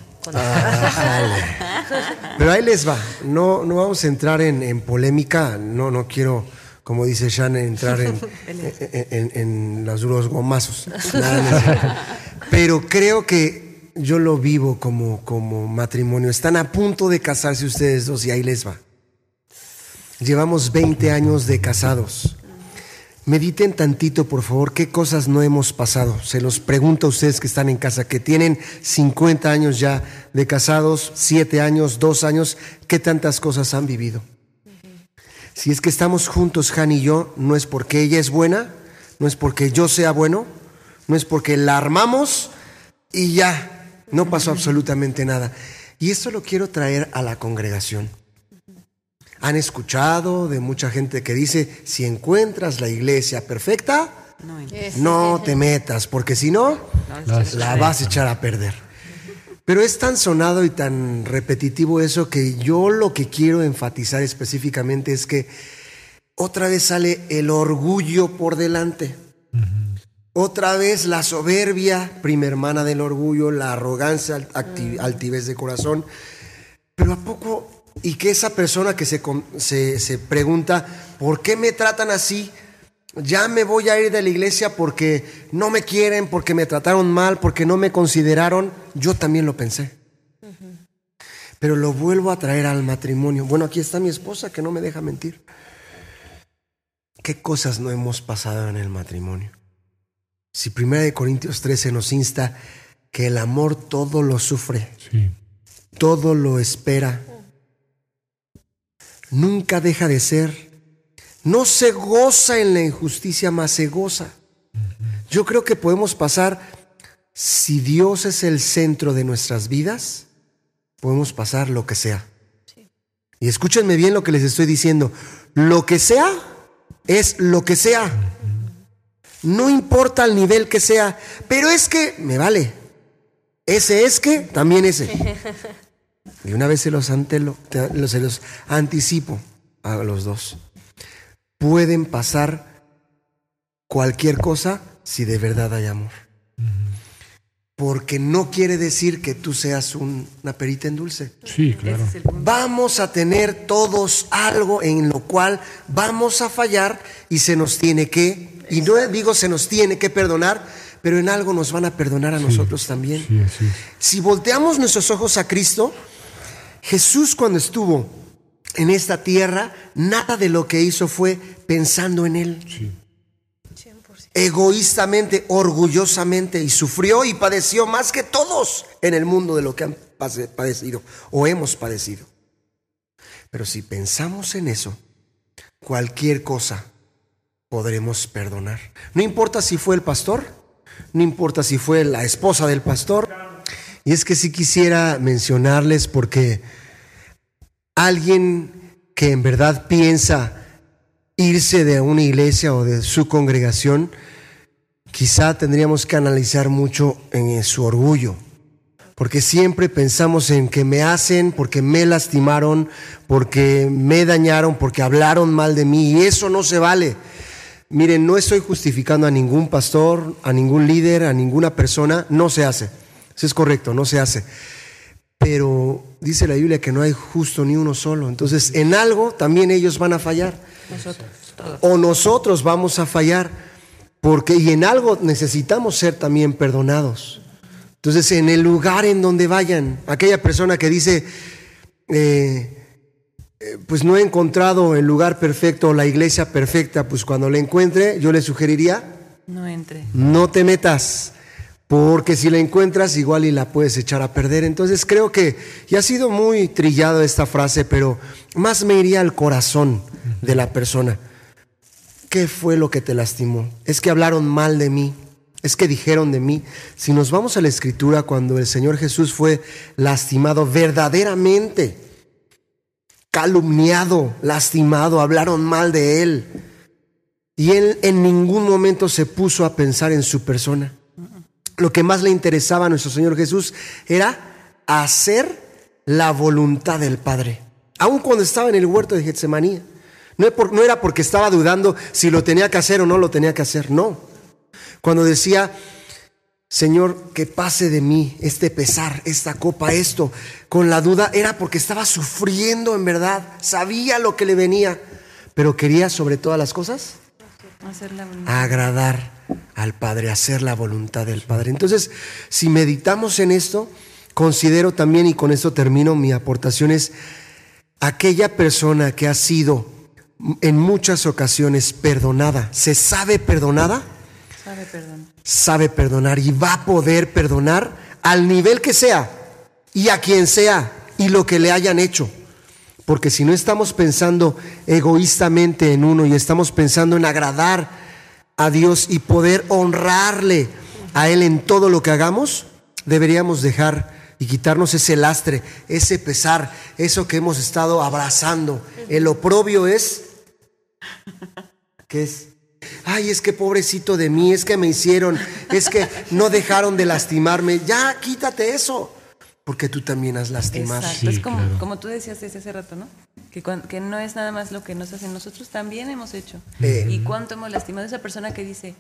Pero ahí les va. No, no vamos a entrar en, en polémica. No, no quiero, como dice Shan, entrar en, en, en- en los duros gomazos. Pero creo que yo lo vivo como, como matrimonio. Están a punto de casarse ustedes dos y ahí les va. Llevamos 20 años de casados. Mediten tantito, por favor, qué cosas no hemos pasado. Se los pregunto a ustedes que están en casa, que tienen 50 años ya de casados, 7 años, 2 años, qué tantas cosas han vivido. Si es que estamos juntos, Han y yo, no es porque ella es buena, no es porque yo sea bueno, no es porque la armamos y ya, no pasó absolutamente nada. Y esto lo quiero traer a la congregación. Han escuchado de mucha gente que dice, si encuentras la iglesia perfecta, No, no te metas, porque si no, la vas a echar a perder. Pero es tan sonado y tan repetitivo eso que yo lo que quiero enfatizar específicamente es que otra vez sale el orgullo por delante. Otra vez la soberbia, prima hermana del orgullo, la arrogancia, acti- altivez de corazón. Pero a poco, y que esa persona que se, se, se pregunta, ¿por qué me tratan así? Ya me voy a ir de la iglesia porque no me quieren, porque me trataron mal, porque no me consideraron. Yo también lo pensé. Pero lo vuelvo a traer al matrimonio. Bueno, aquí está mi esposa que no me deja mentir. ¿Qué cosas no hemos pasado en el matrimonio? Si 1 Corintios 13 nos insta que el amor todo lo sufre, Sí. todo lo espera, nunca deja de ser, no se goza en la injusticia, más se goza. Yo creo que podemos pasar, si Dios es el centro de nuestras vidas, podemos pasar lo que sea. Y escúchenme bien lo que les estoy diciendo. Lo que sea es lo que sea. No importa el nivel que sea, pero es que me vale. Ese es que, también ese. Y una vez se los, antelo- te- se los anticipo a los dos. Pueden pasar cualquier cosa si de verdad hay amor. porque no quiere decir que tú seas un- una perita en dulce. Sí, claro. Vamos a tener todos algo en lo cual vamos a fallar y se nos tiene que, y no digo se nos tiene que perdonar, pero en algo nos van a perdonar a nosotros también. Sí. Si volteamos nuestros ojos a Cristo, Jesús cuando estuvo en esta tierra, nada de lo que hizo fue pensando en Él. Sí. Egoístamente, orgullosamente, y sufrió y padeció más que todos en el mundo de lo que han padecido o hemos padecido. Pero si pensamos en eso, cualquier cosa podremos perdonar. No importa si fue el pastor, no importa si fue la esposa del pastor. Y es que sí quisiera mencionarles porque alguien que en verdad piensa irse de una iglesia o de su congregación, quizá tendríamos que analizar mucho en su orgullo. Porque siempre pensamos en que me hacen, porque me lastimaron, porque me dañaron, porque hablaron mal de mí. Y eso no se vale. Miren, no estoy justificando a ningún pastor, a ningún líder, a ninguna persona. No se hace. Eso es correcto, no se hace. Pero dice la Biblia que no hay justo ni uno solo. Entonces, en algo también ellos van a fallar. Nosotros. O nosotros vamos a fallar. Porque, y en algo necesitamos ser también perdonados. Entonces, en el lugar en donde vayan, aquella persona que dice, eh, eh, pues no he encontrado el lugar perfecto o la iglesia perfecta, pues cuando la encuentre, yo le sugeriría, No entre. no te metas, porque si la encuentras igual y la puedes echar a perder. Entonces creo que ya ha sido muy trillado esta frase, pero más me iría al corazón de la persona. ¿Qué fue lo que te lastimó? Es que hablaron mal de mí. Es que dijeron de mí. Si nos vamos a la escritura, cuando el Señor Jesús fue lastimado verdaderamente, calumniado, lastimado, hablaron mal de él. Y él en ningún momento se puso a pensar en su persona. Lo que más le interesaba a nuestro Señor Jesús era hacer la voluntad del Padre. Aun cuando estaba en el huerto de Getsemaní. No era porque estaba dudando si lo tenía que hacer o no lo tenía que hacer, no. Cuando decía, Señor, que pase de mí este pesar, esta copa, esto, con la duda, era porque estaba sufriendo en verdad, sabía lo que le venía, pero quería sobre todas las cosas Hacer la voluntad. agradar al Padre, hacer la voluntad del Padre. Entonces, si meditamos en esto, considero también, y con esto termino mi aportación, es aquella persona que ha sido en muchas ocasiones perdonada, se sabe perdonada, Sabe, perdón. sabe perdonar y va a poder perdonar al nivel que sea y a quien sea y lo que le hayan hecho. Porque si no estamos pensando egoístamente en uno y estamos pensando en agradar a Dios y poder honrarle a Él en todo lo que hagamos, deberíamos dejar y quitarnos ese lastre, ese pesar, eso que hemos estado abrazando. El oprobio es, ¿qué es? Ay, es que pobrecito de mí, es que me hicieron, es que no dejaron de lastimarme. Ya, quítate eso, porque tú también has lastimado. Exacto. Sí, es como, claro. como tú decías desde hace rato, ¿no? Que, cuan- que no es nada más lo que nos hacen, nosotros también hemos hecho. Eh. Y cuánto hemos lastimado a esa persona que dice,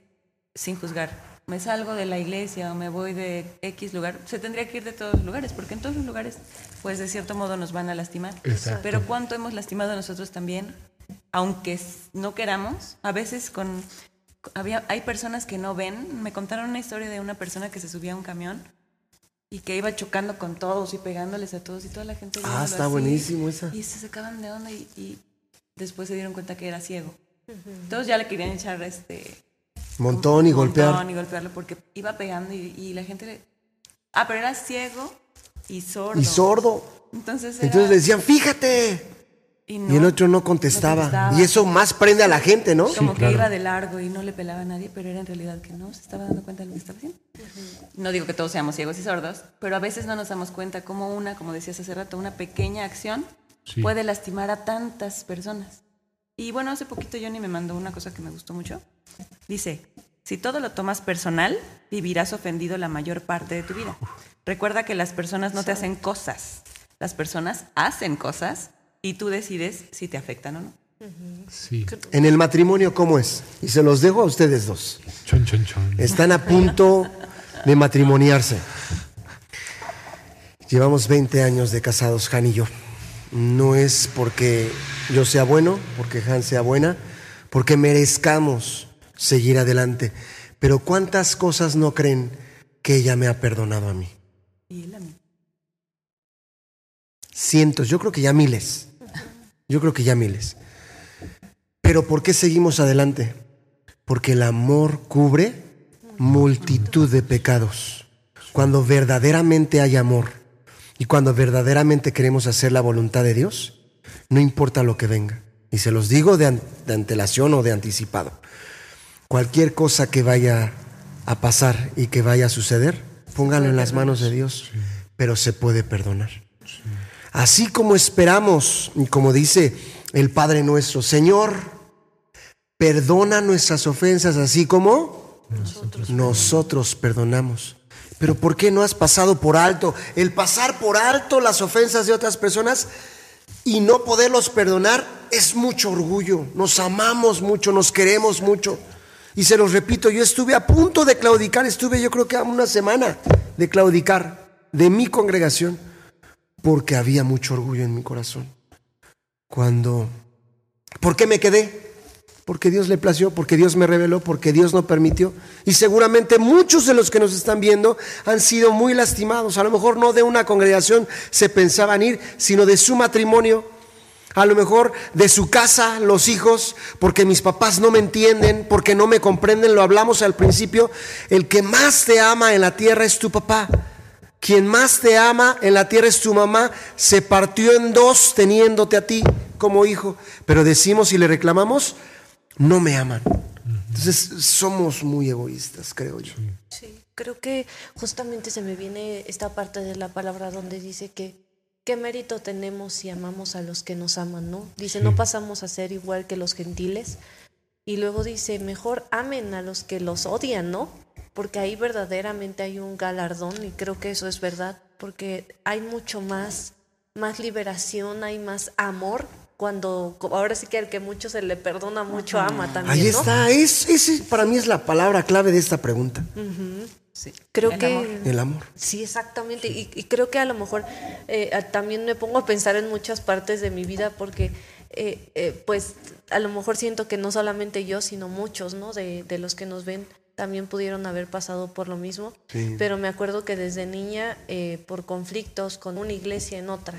sin juzgar, me salgo de la iglesia o me voy de X lugar, se tendría que ir de todos los lugares, porque en todos los lugares, pues de cierto modo nos van a lastimar. Exacto. Pero cuánto hemos lastimado nosotros también, aunque no queramos, a veces con... Había, hay personas que no ven. Me contaron una historia de una persona que se subía a un camión y que iba chocando con todos y pegándoles a todos y toda la gente. Ah, está así, buenísimo esa. Y se sacaban de onda y, y después se dieron cuenta que era ciego. Todos ya le querían echar este Montón y golpear. montón y golpearlo porque iba pegando y, y la gente le... Ah, pero era ciego y sordo. Y sordo. Entonces, era- Entonces le decían, fíjate. Y, Y el otro no contestaba. contestaba. Y eso más prende a la gente, ¿no? Como que claro. iba de largo y no le pelaba a nadie, pero era en realidad que no se estaba dando cuenta de lo que estaba haciendo. No digo que todos seamos ciegos y sordos, pero a veces no nos damos cuenta cómo una, como decías hace rato, una pequeña acción Sí. puede lastimar a tantas personas. Y bueno, hace poquito Johnny me mandó una cosa que me gustó mucho. Dice, si todo lo tomas personal, vivirás ofendido la mayor parte de tu vida. Recuerda que las personas no te hacen cosas, las personas hacen cosas y tú decides si te afectan o no. Sí. En el matrimonio, ¿cómo es? Y se los dejo a ustedes dos. Chon, chon, chon. Están a punto de matrimoniarse. Llevamos 20 años de casados, Han y yo. No es porque yo sea bueno, porque Han sea buena, porque merezcamos seguir adelante. Pero ¿cuántas cosas no creen que ella me ha perdonado a mí? Y él a mí. Cientos, yo creo que ya miles. Yo creo que ya miles. Pero ¿por qué seguimos adelante? Porque el amor cubre multitud de pecados. Cuando verdaderamente hay amor y cuando verdaderamente queremos hacer la voluntad de Dios, no importa lo que venga. Y se los digo de, an- de antelación o de anticipado. Cualquier cosa que vaya a pasar y que vaya a suceder, pónganlo en las manos de Dios, pero se puede perdonar. Así como esperamos, y como dice el Padre nuestro, Señor, perdona nuestras ofensas, así como nosotros, perdonamos. Pero ¿por qué no has pasado por alto? El pasar por alto las ofensas de otras personas y no poderlos perdonar es mucho orgullo. Nos amamos mucho, nos queremos mucho. Y se los repito, yo estuve a punto de claudicar, estuve yo creo que a una semana de claudicar de mi congregación porque había mucho orgullo en mi corazón. Cuando, ¿por qué me quedé? Porque Dios le plació, porque Dios me reveló, porque Dios no permitió. Y seguramente muchos de los que nos están viendo han sido muy lastimados. A lo mejor no de una congregación se pensaban ir, sino de su matrimonio. A lo mejor de su casa, los hijos, porque mis papás no me entienden, porque no me comprenden, lo hablamos al principio. El que más te ama en la tierra es tu papá. Quien más te ama en la tierra es tu mamá, se partió en dos teniéndote a ti como hijo. Pero decimos y le reclamamos, no me aman. Entonces somos muy egoístas, creo yo. Sí, creo que justamente se me viene esta parte de la palabra donde dice que qué mérito tenemos si amamos a los que nos aman, ¿no? Dice, no pasamos a ser igual que los gentiles. Y luego dice, mejor amen a los que los odian, ¿no? Porque ahí verdaderamente hay un galardón y creo que eso es verdad, porque hay mucho más, más liberación, hay más amor cuando, ahora sí que al que mucho se le perdona, mucho ama también, Ahí ¿no? está, es, ese para mí es la palabra clave de esta pregunta, Sí. Creo El que... amor. el amor. Sí, exactamente. Y, y creo que a lo mejor eh, también me pongo a pensar en muchas partes de mi vida porque, eh, eh, pues, a lo mejor siento que no solamente yo, sino muchos, ¿no? De, de los que nos ven también pudieron haber pasado por lo mismo. Sí. Pero me acuerdo que desde niña, eh, por conflictos con una iglesia en otra,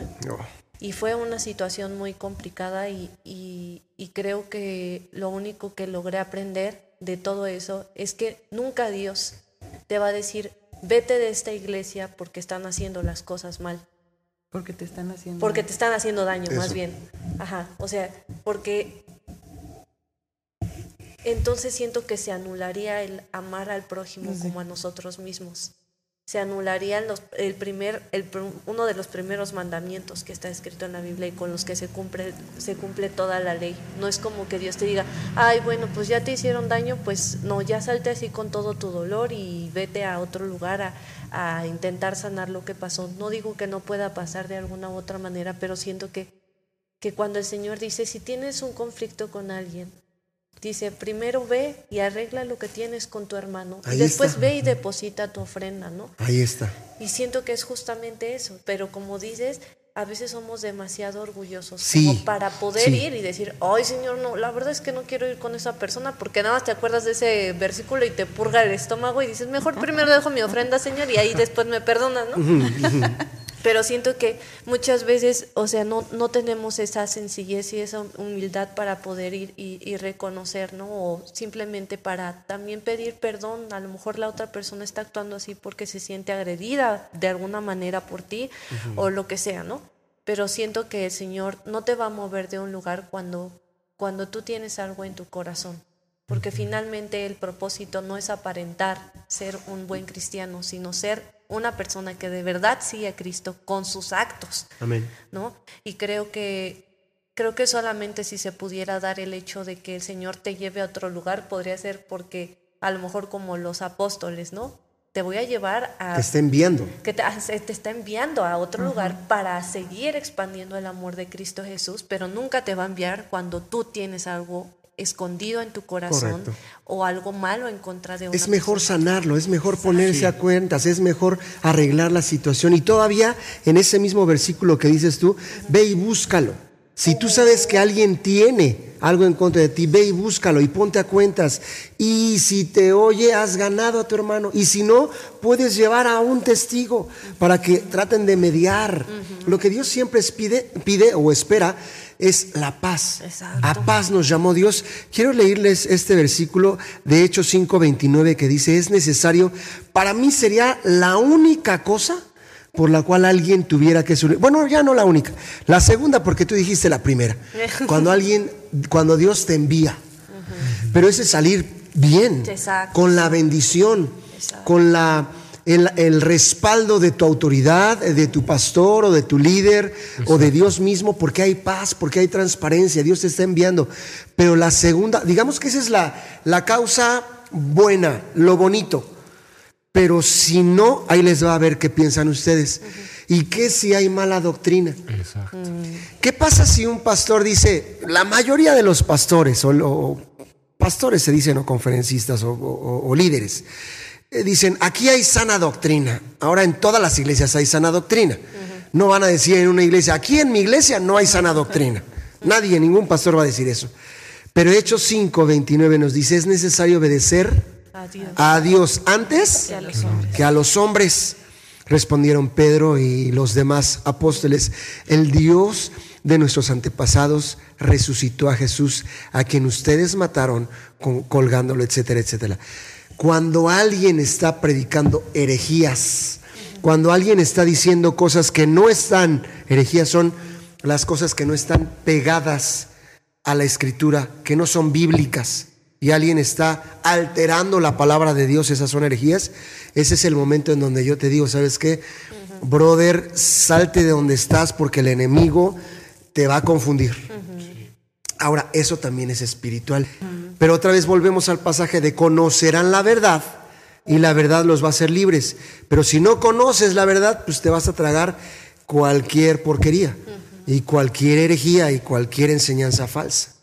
y fue una situación muy complicada y, y- y creo que lo único que logré aprender de todo eso es que nunca Dios te va a decir, vete de esta iglesia porque están haciendo las cosas mal, Porque te están haciendo. porque te están haciendo daño, más bien. Ajá, o sea, porque entonces siento que se anularía el amar al prójimo como a nosotros mismos. Se anularían los, el primer, el, uno de los primeros mandamientos que está escrito en la Biblia y con los que se cumple, se cumple toda la ley. No es como que Dios te diga, ay, bueno, pues ya te hicieron daño, pues no, ya salte así con todo tu dolor y vete a otro lugar a, a intentar sanar lo que pasó. No digo que no pueda pasar de alguna u otra manera, pero siento que, que cuando el Señor dice, si tienes un conflicto con alguien, Dice, primero ve y arregla lo que tienes con tu hermano. Ahí y después está. ve y deposita tu ofrenda, ¿no? Ahí está. Y siento que es justamente eso. Pero como dices, a veces somos demasiado orgullosos Sí, como para poder sí. ir y decir, ay Señor, no, la verdad es que no quiero ir con esa persona porque nada más te acuerdas de ese versículo y te purga el estómago y dices, mejor primero dejo mi ofrenda, Señor, y ahí después me perdonas, ¿no? Pero siento que muchas veces, o sea, no, no tenemos esa sencillez y esa humildad para poder ir y, y reconocer, ¿no? O simplemente para también pedir perdón. A lo mejor la otra persona está actuando así porque se siente agredida de alguna manera por ti o lo que sea, ¿no? Pero siento que el Señor no te va a mover de un lugar cuando, cuando tú tienes algo en tu corazón. Porque finalmente el propósito no es aparentar ser un buen cristiano, sino ser una persona que de verdad sigue a Cristo con sus actos, Amén. ¿no? Y creo que creo que solamente si se pudiera dar el hecho de que el Señor te lleve a otro lugar podría ser porque a lo mejor como los apóstoles, ¿no? Te voy a llevar a Te está enviando. que te, te está enviando a otro lugar para seguir expandiendo el amor de Cristo Jesús, pero nunca te va a enviar cuando tú tienes algo escondido en tu corazón Correcto. o algo malo en contra de una Es mejor persona. sanarlo, es mejor ponerse a cuentas, es mejor arreglar la situación. Y todavía en ese mismo versículo que dices tú, ve y búscalo. Si tú sabes que alguien tiene algo en contra de ti, ve y búscalo y ponte a cuentas. Y si te oye, has ganado a tu hermano. Y si no, puedes llevar a un testigo para que traten de mediar. Lo que Dios siempre pide, pide o espera es la paz. Exacto. A paz nos llamó Dios. Quiero leerles este versículo de Hechos 5:29 que dice, es necesario, para mí sería la única cosa por la cual alguien tuviera que subir. Bueno, ya no la única. La segunda, porque tú dijiste la primera. Cuando alguien, cuando Dios te envía. Pero ese es salir bien, Exacto. con la bendición, Exacto. con la, el, el respaldo de tu autoridad, de tu pastor o de tu líder o de Dios mismo, porque hay paz, porque hay transparencia, Dios te está enviando. Pero la segunda, digamos que esa es la, la causa buena, lo bonito. Pero si no, ahí les va a ver qué piensan ustedes. ¿Y qué si hay mala doctrina? Exacto. ¿Qué pasa si un pastor dice, la mayoría de los pastores, o, o pastores se dicen, o conferencistas, o, o- o líderes, eh, dicen, aquí hay sana doctrina. Ahora en todas las iglesias hay sana doctrina. No van a decir en una iglesia, aquí en mi iglesia no hay sana doctrina. Nadie, ningún pastor va a decir eso. Pero Hechos 5, 29 nos dice, es necesario obedecer a Dios antes Que a los hombres. que a los hombres. Respondieron Pedro y los demás apóstoles, el Dios de nuestros antepasados resucitó a Jesús, a quien ustedes mataron colgándolo, etcétera, etcétera. Cuando alguien está predicando herejías, cuando alguien está diciendo cosas que no están, herejías son las cosas que no están pegadas a la escritura, que no son bíblicas, y alguien está alterando la palabra de Dios, esas son herejías, ese es el momento en donde yo te digo, ¿sabes qué? Brother, salte de donde estás porque el enemigo te va a confundir. Ahora, eso también es espiritual. Pero otra vez volvemos al pasaje de conocerán la verdad y la verdad los va a hacer libres. Pero si no conoces la verdad, pues te vas a tragar cualquier porquería y cualquier herejía y cualquier enseñanza falsa.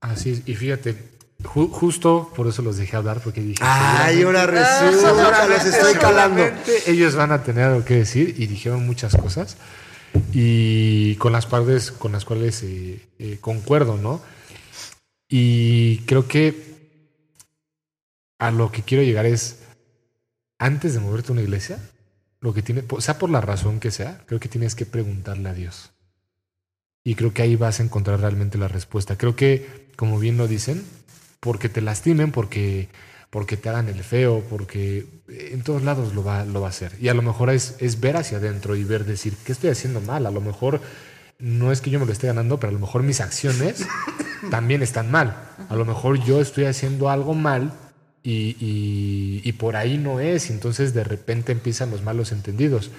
Así es. Y fíjate, ju- justo por eso los dejé hablar, porque dije. Ay, ahora resulta, los estoy calando. Ellos van a tener algo que decir y dijeron muchas cosas. Y con las partes con las cuales eh, eh, concuerdo, ¿no? Y creo que a lo que quiero llegar es, antes de moverte a una iglesia, lo que tiene, sea por la razón que sea, creo que tienes que preguntarle a Dios. Y creo que ahí vas a encontrar realmente la respuesta. Creo que, como bien lo dicen, porque te lastimen, porque, porque te hagan el feo, porque en todos lados lo va, lo va a hacer. Y a lo mejor es, es ver hacia adentro y ver, decir, ¿qué estoy haciendo mal? A lo mejor no es que yo me lo esté ganando, pero a lo mejor mis acciones también están mal. A lo mejor yo estoy haciendo algo mal y, y- y por ahí no es. Entonces de repente empiezan los malos entendidos.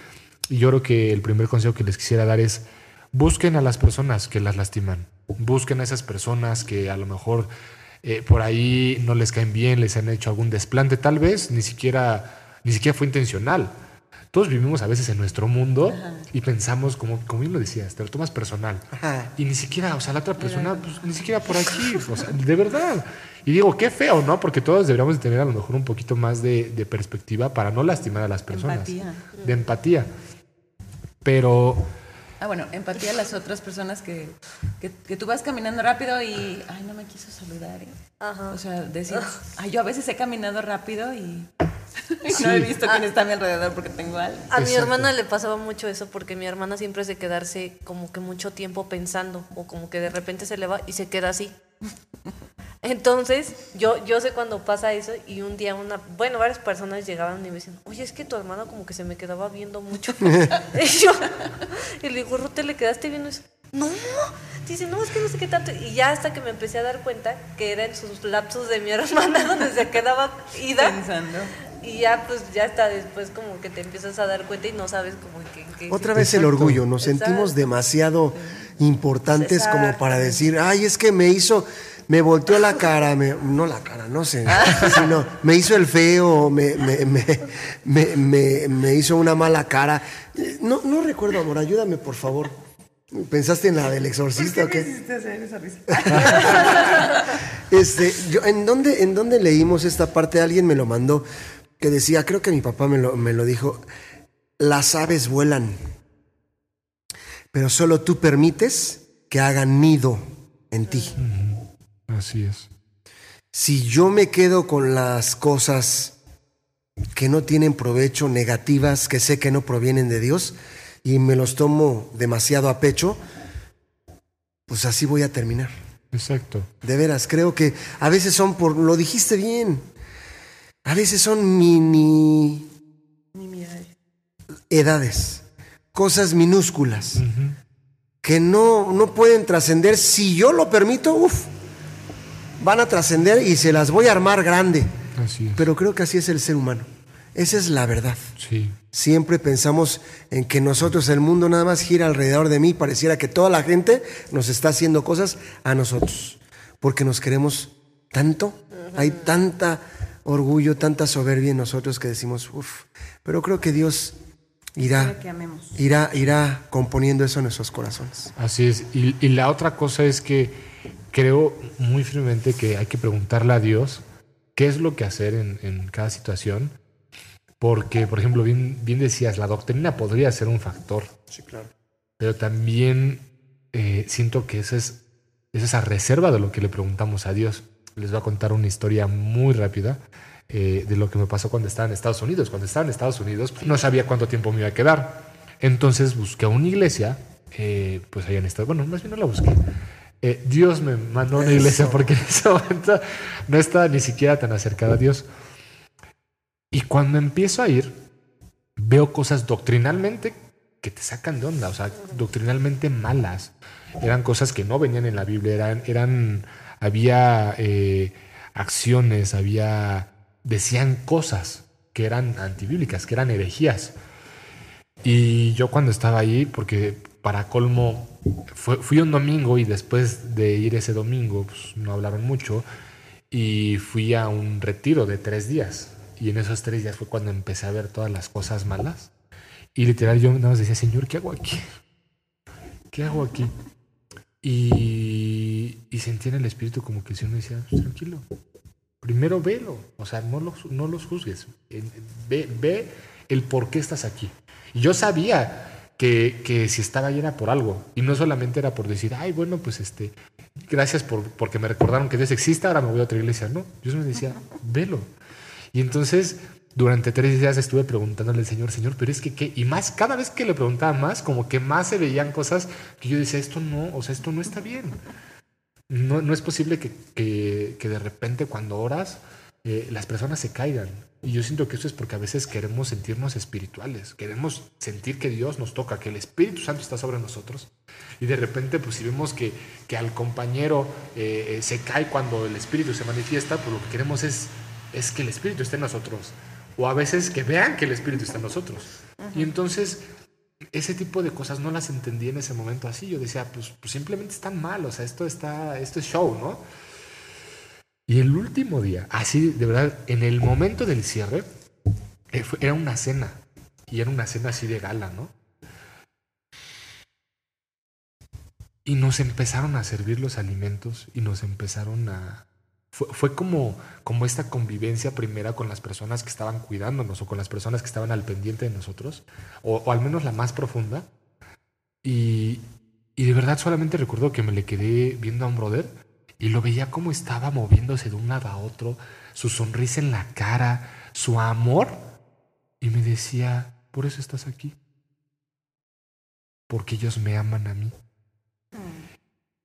Y yo creo que el primer consejo que les quisiera dar es busquen a las personas que las lastiman. Busquen a esas personas que a lo mejor eh, por ahí no les caen bien, les han hecho algún desplante. Tal vez ni siquiera, ni siquiera fue intencional. Todos vivimos a veces en nuestro mundo y pensamos, como, como bien lo decías, te lo tomas personal. Ajá. Y ni siquiera, o sea, la otra persona, pues ni siquiera por aquí, o sea, de verdad. Y digo, qué feo, ¿no? Porque todos deberíamos de tener a lo mejor un poquito más de, de perspectiva para no lastimar a las personas. Empatía. De empatía. Pero Ah, bueno, empatía a las otras personas que, que, que tú vas caminando rápido y, ay, no me quiso saludar. ¿eh? Ajá. O sea, decir, ay, yo a veces he caminado rápido y, y no he visto quién está a mi alrededor porque tengo algo. A mi Exacto. hermana le pasaba mucho eso porque mi hermana siempre es de quedarse como que mucho tiempo pensando o como que de repente se le va y se queda así. Entonces, yo, yo sé cuando pasa eso y un día una, bueno, varias personas llegaban y me decían, oye, es que tu hermana como que se me quedaba viendo mucho. y yo, y le digo, Ruth, ¿le quedaste viendo eso? No, dice, no, es que no sé qué tanto. Y ya hasta que me empecé a dar cuenta que era en sus lapsos de mi hermana donde se quedaba ida. Pensando. Y ya, pues, ya está después como que te empiezas a dar cuenta y no sabes como que... que- Otra vez el orgullo, nos Exacto. sentimos demasiado importantes como para decir, ay, es que me hizo, me volteó la cara, me- no la cara, no sé, sino me hizo el feo, me, me, me, me, me- me hizo una mala cara. No, no recuerdo, amor, ayúdame, por favor. ¿Pensaste en la del exorcista o qué? Este, yo, ¿en, dónde, ¿En dónde leímos esta parte? Alguien me lo mandó, que decía, creo que mi papá me lo, me lo dijo, las aves vuelan, pero solo tú permites que hagan nido en ti. Así es. Si yo me quedo con las cosas que no tienen provecho, negativas, que sé que no provienen de Dios, y me los tomo demasiado a pecho, pues así voy a terminar. Exacto. De veras, creo que a veces son por, lo dijiste bien, a veces son mini edades, cosas minúsculas, que no, no pueden trascender. Si yo lo permito, uff, van a trascender y se las voy a armar grande. Así es. Pero creo que así es el ser humano. Esa es la verdad. Sí. Siempre pensamos en que nosotros, el mundo nada más gira alrededor de mí, pareciera que toda la gente nos está haciendo cosas a nosotros, porque nos queremos tanto, hay tanta orgullo, tanta soberbia en nosotros que decimos, uff, pero creo que Dios irá, irá, irá componiendo eso en nuestros corazones. Así es. Y, y la otra cosa es que creo muy firmemente que hay que preguntarle a Dios qué es lo que hacer en, en cada situación. Porque, por ejemplo, bien, bien decías, la doctrina podría ser un factor. Sí, claro. Pero también eh, siento que esa es, es esa reserva de lo que le preguntamos a Dios. Les voy a contar una historia muy rápida eh, de lo que me pasó cuando estaba en Estados Unidos. Cuando estaba en Estados Unidos no sabía cuánto tiempo me iba a quedar. Entonces busqué una iglesia, eh, pues allá en Estados Bueno, más bien no la busqué. Eh, Dios me mandó a una iglesia porque en ese momento no estaba ni siquiera tan acercada a Dios. Y cuando empiezo a ir, veo cosas doctrinalmente que te sacan de onda, o sea, doctrinalmente malas. Eran cosas que no venían en la Biblia, eran, eran había eh, acciones, había, decían cosas que eran antibíblicas, que eran herejías. Y yo cuando estaba ahí, porque para colmo, fui un domingo y después de ir ese domingo, pues no hablaron mucho, y fui a un retiro de tres días. Y en esos tres días fue cuando empecé a ver todas las cosas malas. Y literal yo nada más decía, Señor, ¿qué hago aquí? ¿Qué hago aquí? Y, y sentí en el espíritu como que el Señor me decía, "Pues, tranquilo, primero velo, o sea, no los, no los juzgues, ve, ve el por qué estás aquí. Y yo sabía que, que si estaba ahí era por algo, y no solamente era por decir, ay, bueno, pues este, gracias por, porque me recordaron que Dios existe, ahora me voy a otra iglesia. No, Dios me decía, velo. Y entonces, durante tres días estuve preguntándole al Señor, Señor, pero es que qué, y más, cada vez que le preguntaba más, como que más se veían cosas que yo decía, esto no, o sea, esto no está bien. No, no es posible que, que- que de repente cuando oras eh, las personas se caigan. Y yo siento que eso es porque a veces queremos sentirnos espirituales, queremos sentir que Dios nos toca, que el Espíritu Santo está sobre nosotros. Y de repente, pues si vemos que, que al compañero eh, eh, se cae cuando el Espíritu se manifiesta, pues lo que queremos es, es que el Espíritu esté en nosotros. O a veces que vean que el Espíritu está en nosotros. Y entonces ese tipo de cosas no las entendí en ese momento así. Yo decía, pues, pues simplemente están mal, o sea, esto está, esto es show, ¿no? Y el último día, así de verdad, en el momento del cierre, eh, era una cena. Y era una cena así de gala, ¿no? Y nos empezaron a servir los alimentos y nos empezaron a... Fue, fue como, como esta convivencia primera con las personas que estaban cuidándonos o con las personas que estaban al pendiente de nosotros, o, o al menos la más profunda. Y, y de verdad solamente recuerdo que me le quedé viendo a un brother y lo veía como estaba moviéndose de un lado a otro, su sonrisa en la cara, su amor. Y me decía, por eso estás aquí. Porque ellos me aman a mí.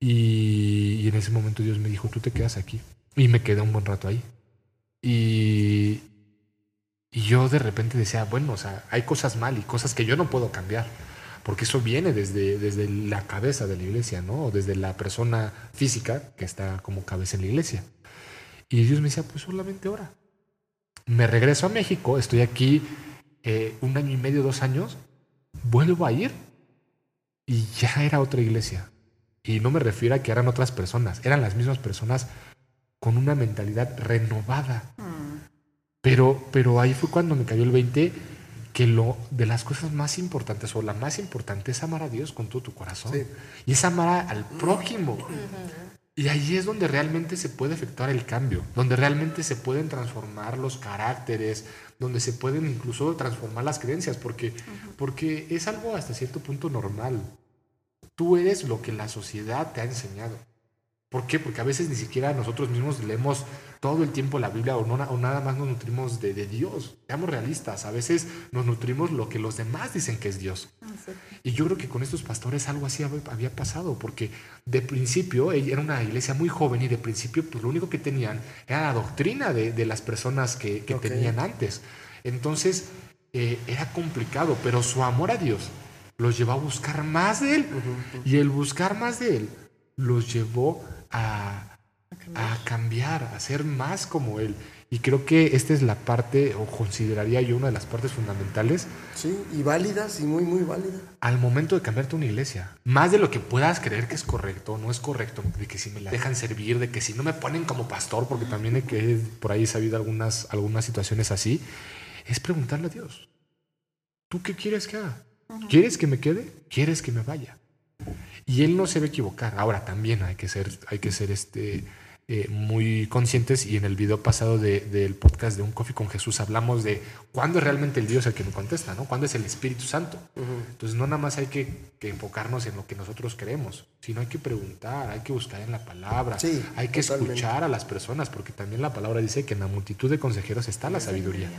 Y, y en ese momento Dios me dijo, tú te quedas aquí. Y me quedé un buen rato ahí. Y, y yo de repente decía, bueno, o sea, hay cosas mal y cosas que yo no puedo cambiar. Porque eso viene desde, desde la cabeza de la iglesia, ¿no? O desde la persona física que está como cabeza en la iglesia. Y Dios me decía, pues solamente ora. Me regreso a México, estoy aquí eh, un año y medio, dos años, vuelvo a ir y ya era otra iglesia. Y no me refiero a que eran otras personas, eran las mismas personas con una mentalidad renovada. Pero, pero ahí fue cuando me cayó el 20 que lo de las cosas más importantes o la más importante es amar a Dios con todo tu corazón. Sí. Y es amar a- al prójimo. Y ahí es donde realmente se puede efectuar el cambio, donde realmente se pueden transformar los caracteres, donde se pueden incluso transformar las creencias, porque, porque es algo hasta cierto punto normal. Tú eres lo que la sociedad te ha enseñado. ¿Por qué? Porque a veces ni siquiera nosotros mismos leemos todo el tiempo la Biblia o, no, o nada más nos nutrimos de, de, Dios. Seamos realistas, a veces nos nutrimos lo que los demás dicen que es Dios. Y yo creo que con estos pastores algo así había pasado, porque de principio era una iglesia muy joven y de principio pues lo único que tenían era la doctrina de, de las personas que, que okay. tenían antes. Entonces eh, era complicado, pero su amor a Dios los llevó a buscar más de Él. Uh -huh. Y el buscar más de Él los llevó a, a cambiar, a ser más como Él. Y creo que esta es la parte, o consideraría yo una de las partes fundamentales. Sí, y válidas, y muy, muy válidas. Al momento de cambiarte una iglesia. Más de lo que puedas creer que es correcto, no es correcto, de que si me la dejan servir, de que si no me ponen como pastor, porque también he que por ahí he sabido algunas, algunas situaciones así, es preguntarle a Dios, ¿tú qué quieres que haga? ¿Quieres que me quede? ¿Quieres que me vaya? Y él no se va a equivocar. Ahora también hay que ser, hay que ser este, eh, muy conscientes y en el video pasado de, del podcast de Un Coffee con Jesús hablamos de cuándo es realmente el Dios el que me contesta, ¿no? ¿Cuándo es el Espíritu Santo? Uh -huh. Entonces no nada más hay que, que, enfocarnos en lo que nosotros queremos, sino hay que preguntar, hay que buscar en la palabra, sí, hay que totalmente. escuchar a las personas, porque también la palabra dice que en la multitud de consejeros está la sabiduría.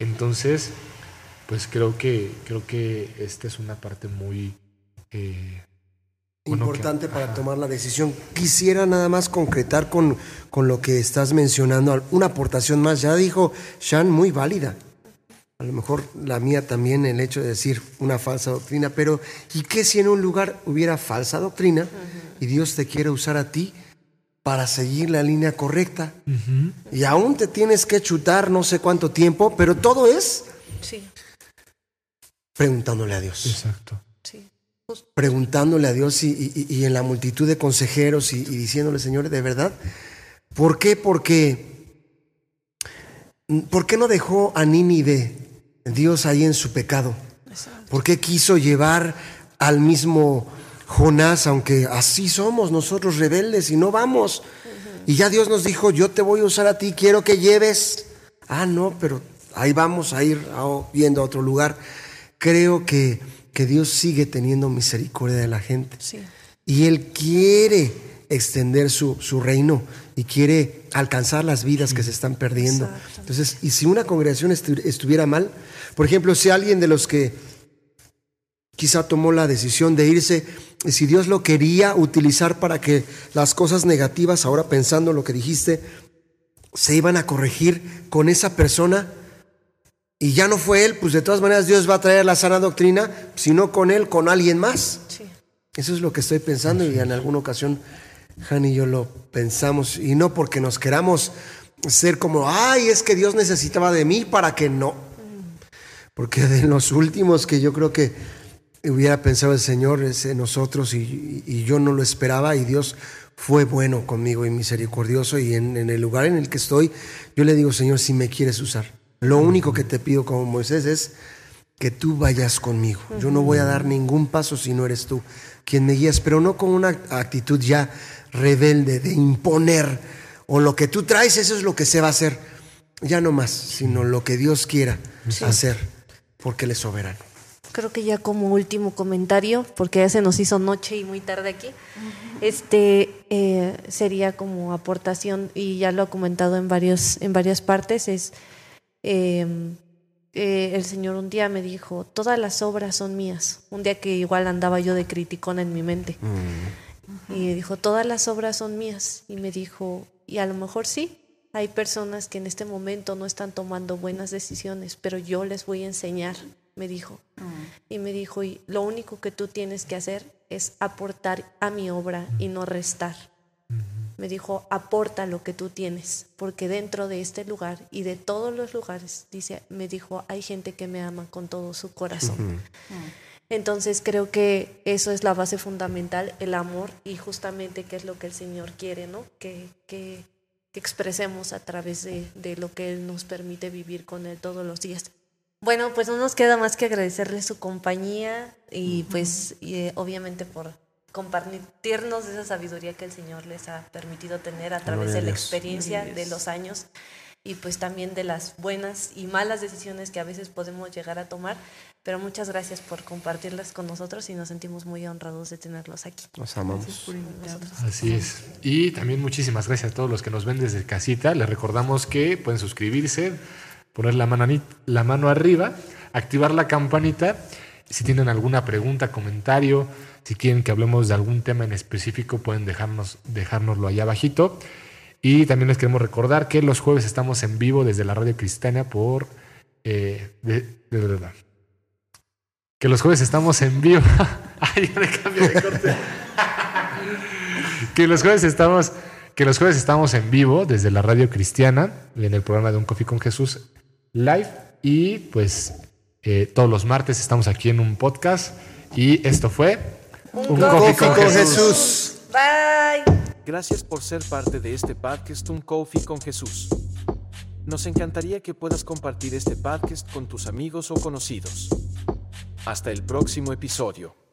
Entonces, pues creo que, creo que esta es una parte muy... Eh, importante para tomar la decisión. Quisiera nada más concretar con, con lo que estás mencionando, una aportación más. Ya dijo Shan, muy válida. A lo mejor la mía también, el hecho de decir una falsa doctrina, pero ¿y qué si en un lugar hubiera falsa doctrina uh -huh. y Dios te quiere usar a ti para seguir la línea correcta? Uh -huh. Y aún te tienes que chutar no sé cuánto tiempo, pero todo es sí. preguntándole a Dios. Exacto preguntándole a Dios y, y, y, en la multitud de consejeros y, y, diciéndole, Señor, de verdad, ¿por qué? Porque, ¿por qué no dejó a Nínive Dios ahí en su pecado? ¿Por qué quiso llevar al mismo Jonás, aunque así somos nosotros rebeldes y no vamos? Y ya Dios nos dijo, yo te voy a usar a ti, quiero que lleves. Ah, no, pero ahí vamos a ir viendo a otro lugar. Creo que que Dios sigue teniendo misericordia de la gente. Sí. Y Él quiere extender su, su, reino y quiere alcanzar las vidas que se están perdiendo. Entonces, y si una congregación estu estuviera mal, por ejemplo, si alguien de los que quizá tomó la decisión de irse, si Dios lo quería utilizar para que las cosas negativas, ahora pensando lo que dijiste, se iban a corregir con esa persona, y ya no fue él, pues de todas maneras Dios va a traer la sana doctrina, sino con él, con alguien más. Sí. Eso es lo que estoy pensando y en alguna ocasión Han y yo lo pensamos y no porque nos queramos ser como, ay, es que Dios necesitaba de mí para que no. Porque de los últimos que yo creo que hubiera pensado el Señor es en nosotros y, y yo no lo esperaba y Dios fue bueno conmigo y misericordioso y en, en el lugar en el que estoy, yo le digo, Señor, si me quieres usar. Lo único que te pido como Moisés es que tú vayas conmigo. Yo no voy a dar ningún paso si no eres tú quien me guías, pero no con una actitud ya rebelde de imponer o lo que tú traes, eso es lo que se va a hacer. Ya no más, sino lo que Dios quiera sí. hacer, porque Él es soberano. Creo que ya como último comentario, porque ya se nos hizo noche y muy tarde aquí, uh -huh. este eh, sería como aportación, y ya lo ha comentado en, varios, en varias partes, es eh, eh, el Señor un día me dijo, todas las obras son mías. Un día que igual andaba yo de criticona en mi mente. Mm. Y dijo, todas las obras son mías. Y me dijo, y a lo mejor sí, hay personas que en este momento no están tomando buenas decisiones, pero yo les voy a enseñar, me dijo. Mm. Y me dijo, y lo único que tú tienes que hacer es aportar a mi obra y no restar me dijo, aporta lo que tú tienes, porque dentro de este lugar y de todos los lugares, dice, me dijo, hay gente que me ama con todo su corazón. Uh -huh. Entonces creo que eso es la base fundamental, el amor y justamente qué es lo que el Señor quiere, ¿no? Que, que, que expresemos a través de, de, lo que Él nos permite vivir con Él todos los días. Bueno, pues no nos queda más que agradecerle su compañía y uh -huh. pues y, eh, obviamente por compartirnos de esa sabiduría que el Señor les ha permitido tener a través Gloria de la experiencia de los años y pues también de las buenas y malas decisiones que a veces podemos llegar a tomar. Pero muchas gracias por compartirlas con nosotros y nos sentimos muy honrados de tenerlos aquí. Nos amamos. Así es. Y también muchísimas gracias a todos los que nos ven desde casita. Les recordamos que pueden suscribirse, poner la mano, la mano arriba, activar la campanita. Si tienen alguna pregunta, comentario, si quieren que hablemos de algún tema en específico, pueden dejarnos, dejárnoslo allá abajito. Y también les queremos recordar que los jueves estamos en vivo desde la Radio Cristiana por... eh, de, de verdad. Que los jueves estamos en vivo. Ay, ya me cambio de corte que los jueves estamos que los jueves estamos en vivo desde la radio cristiana en el programa de un coffee con Jesús live y pues eh, todos los martes estamos aquí en un podcast y esto fue Un Coffee Coffee con Jesús. Bye. Gracias por ser parte de este podcast Un Coffee con Jesús. Nos encantaría que puedas compartir este podcast con tus amigos o conocidos. Hasta el próximo episodio.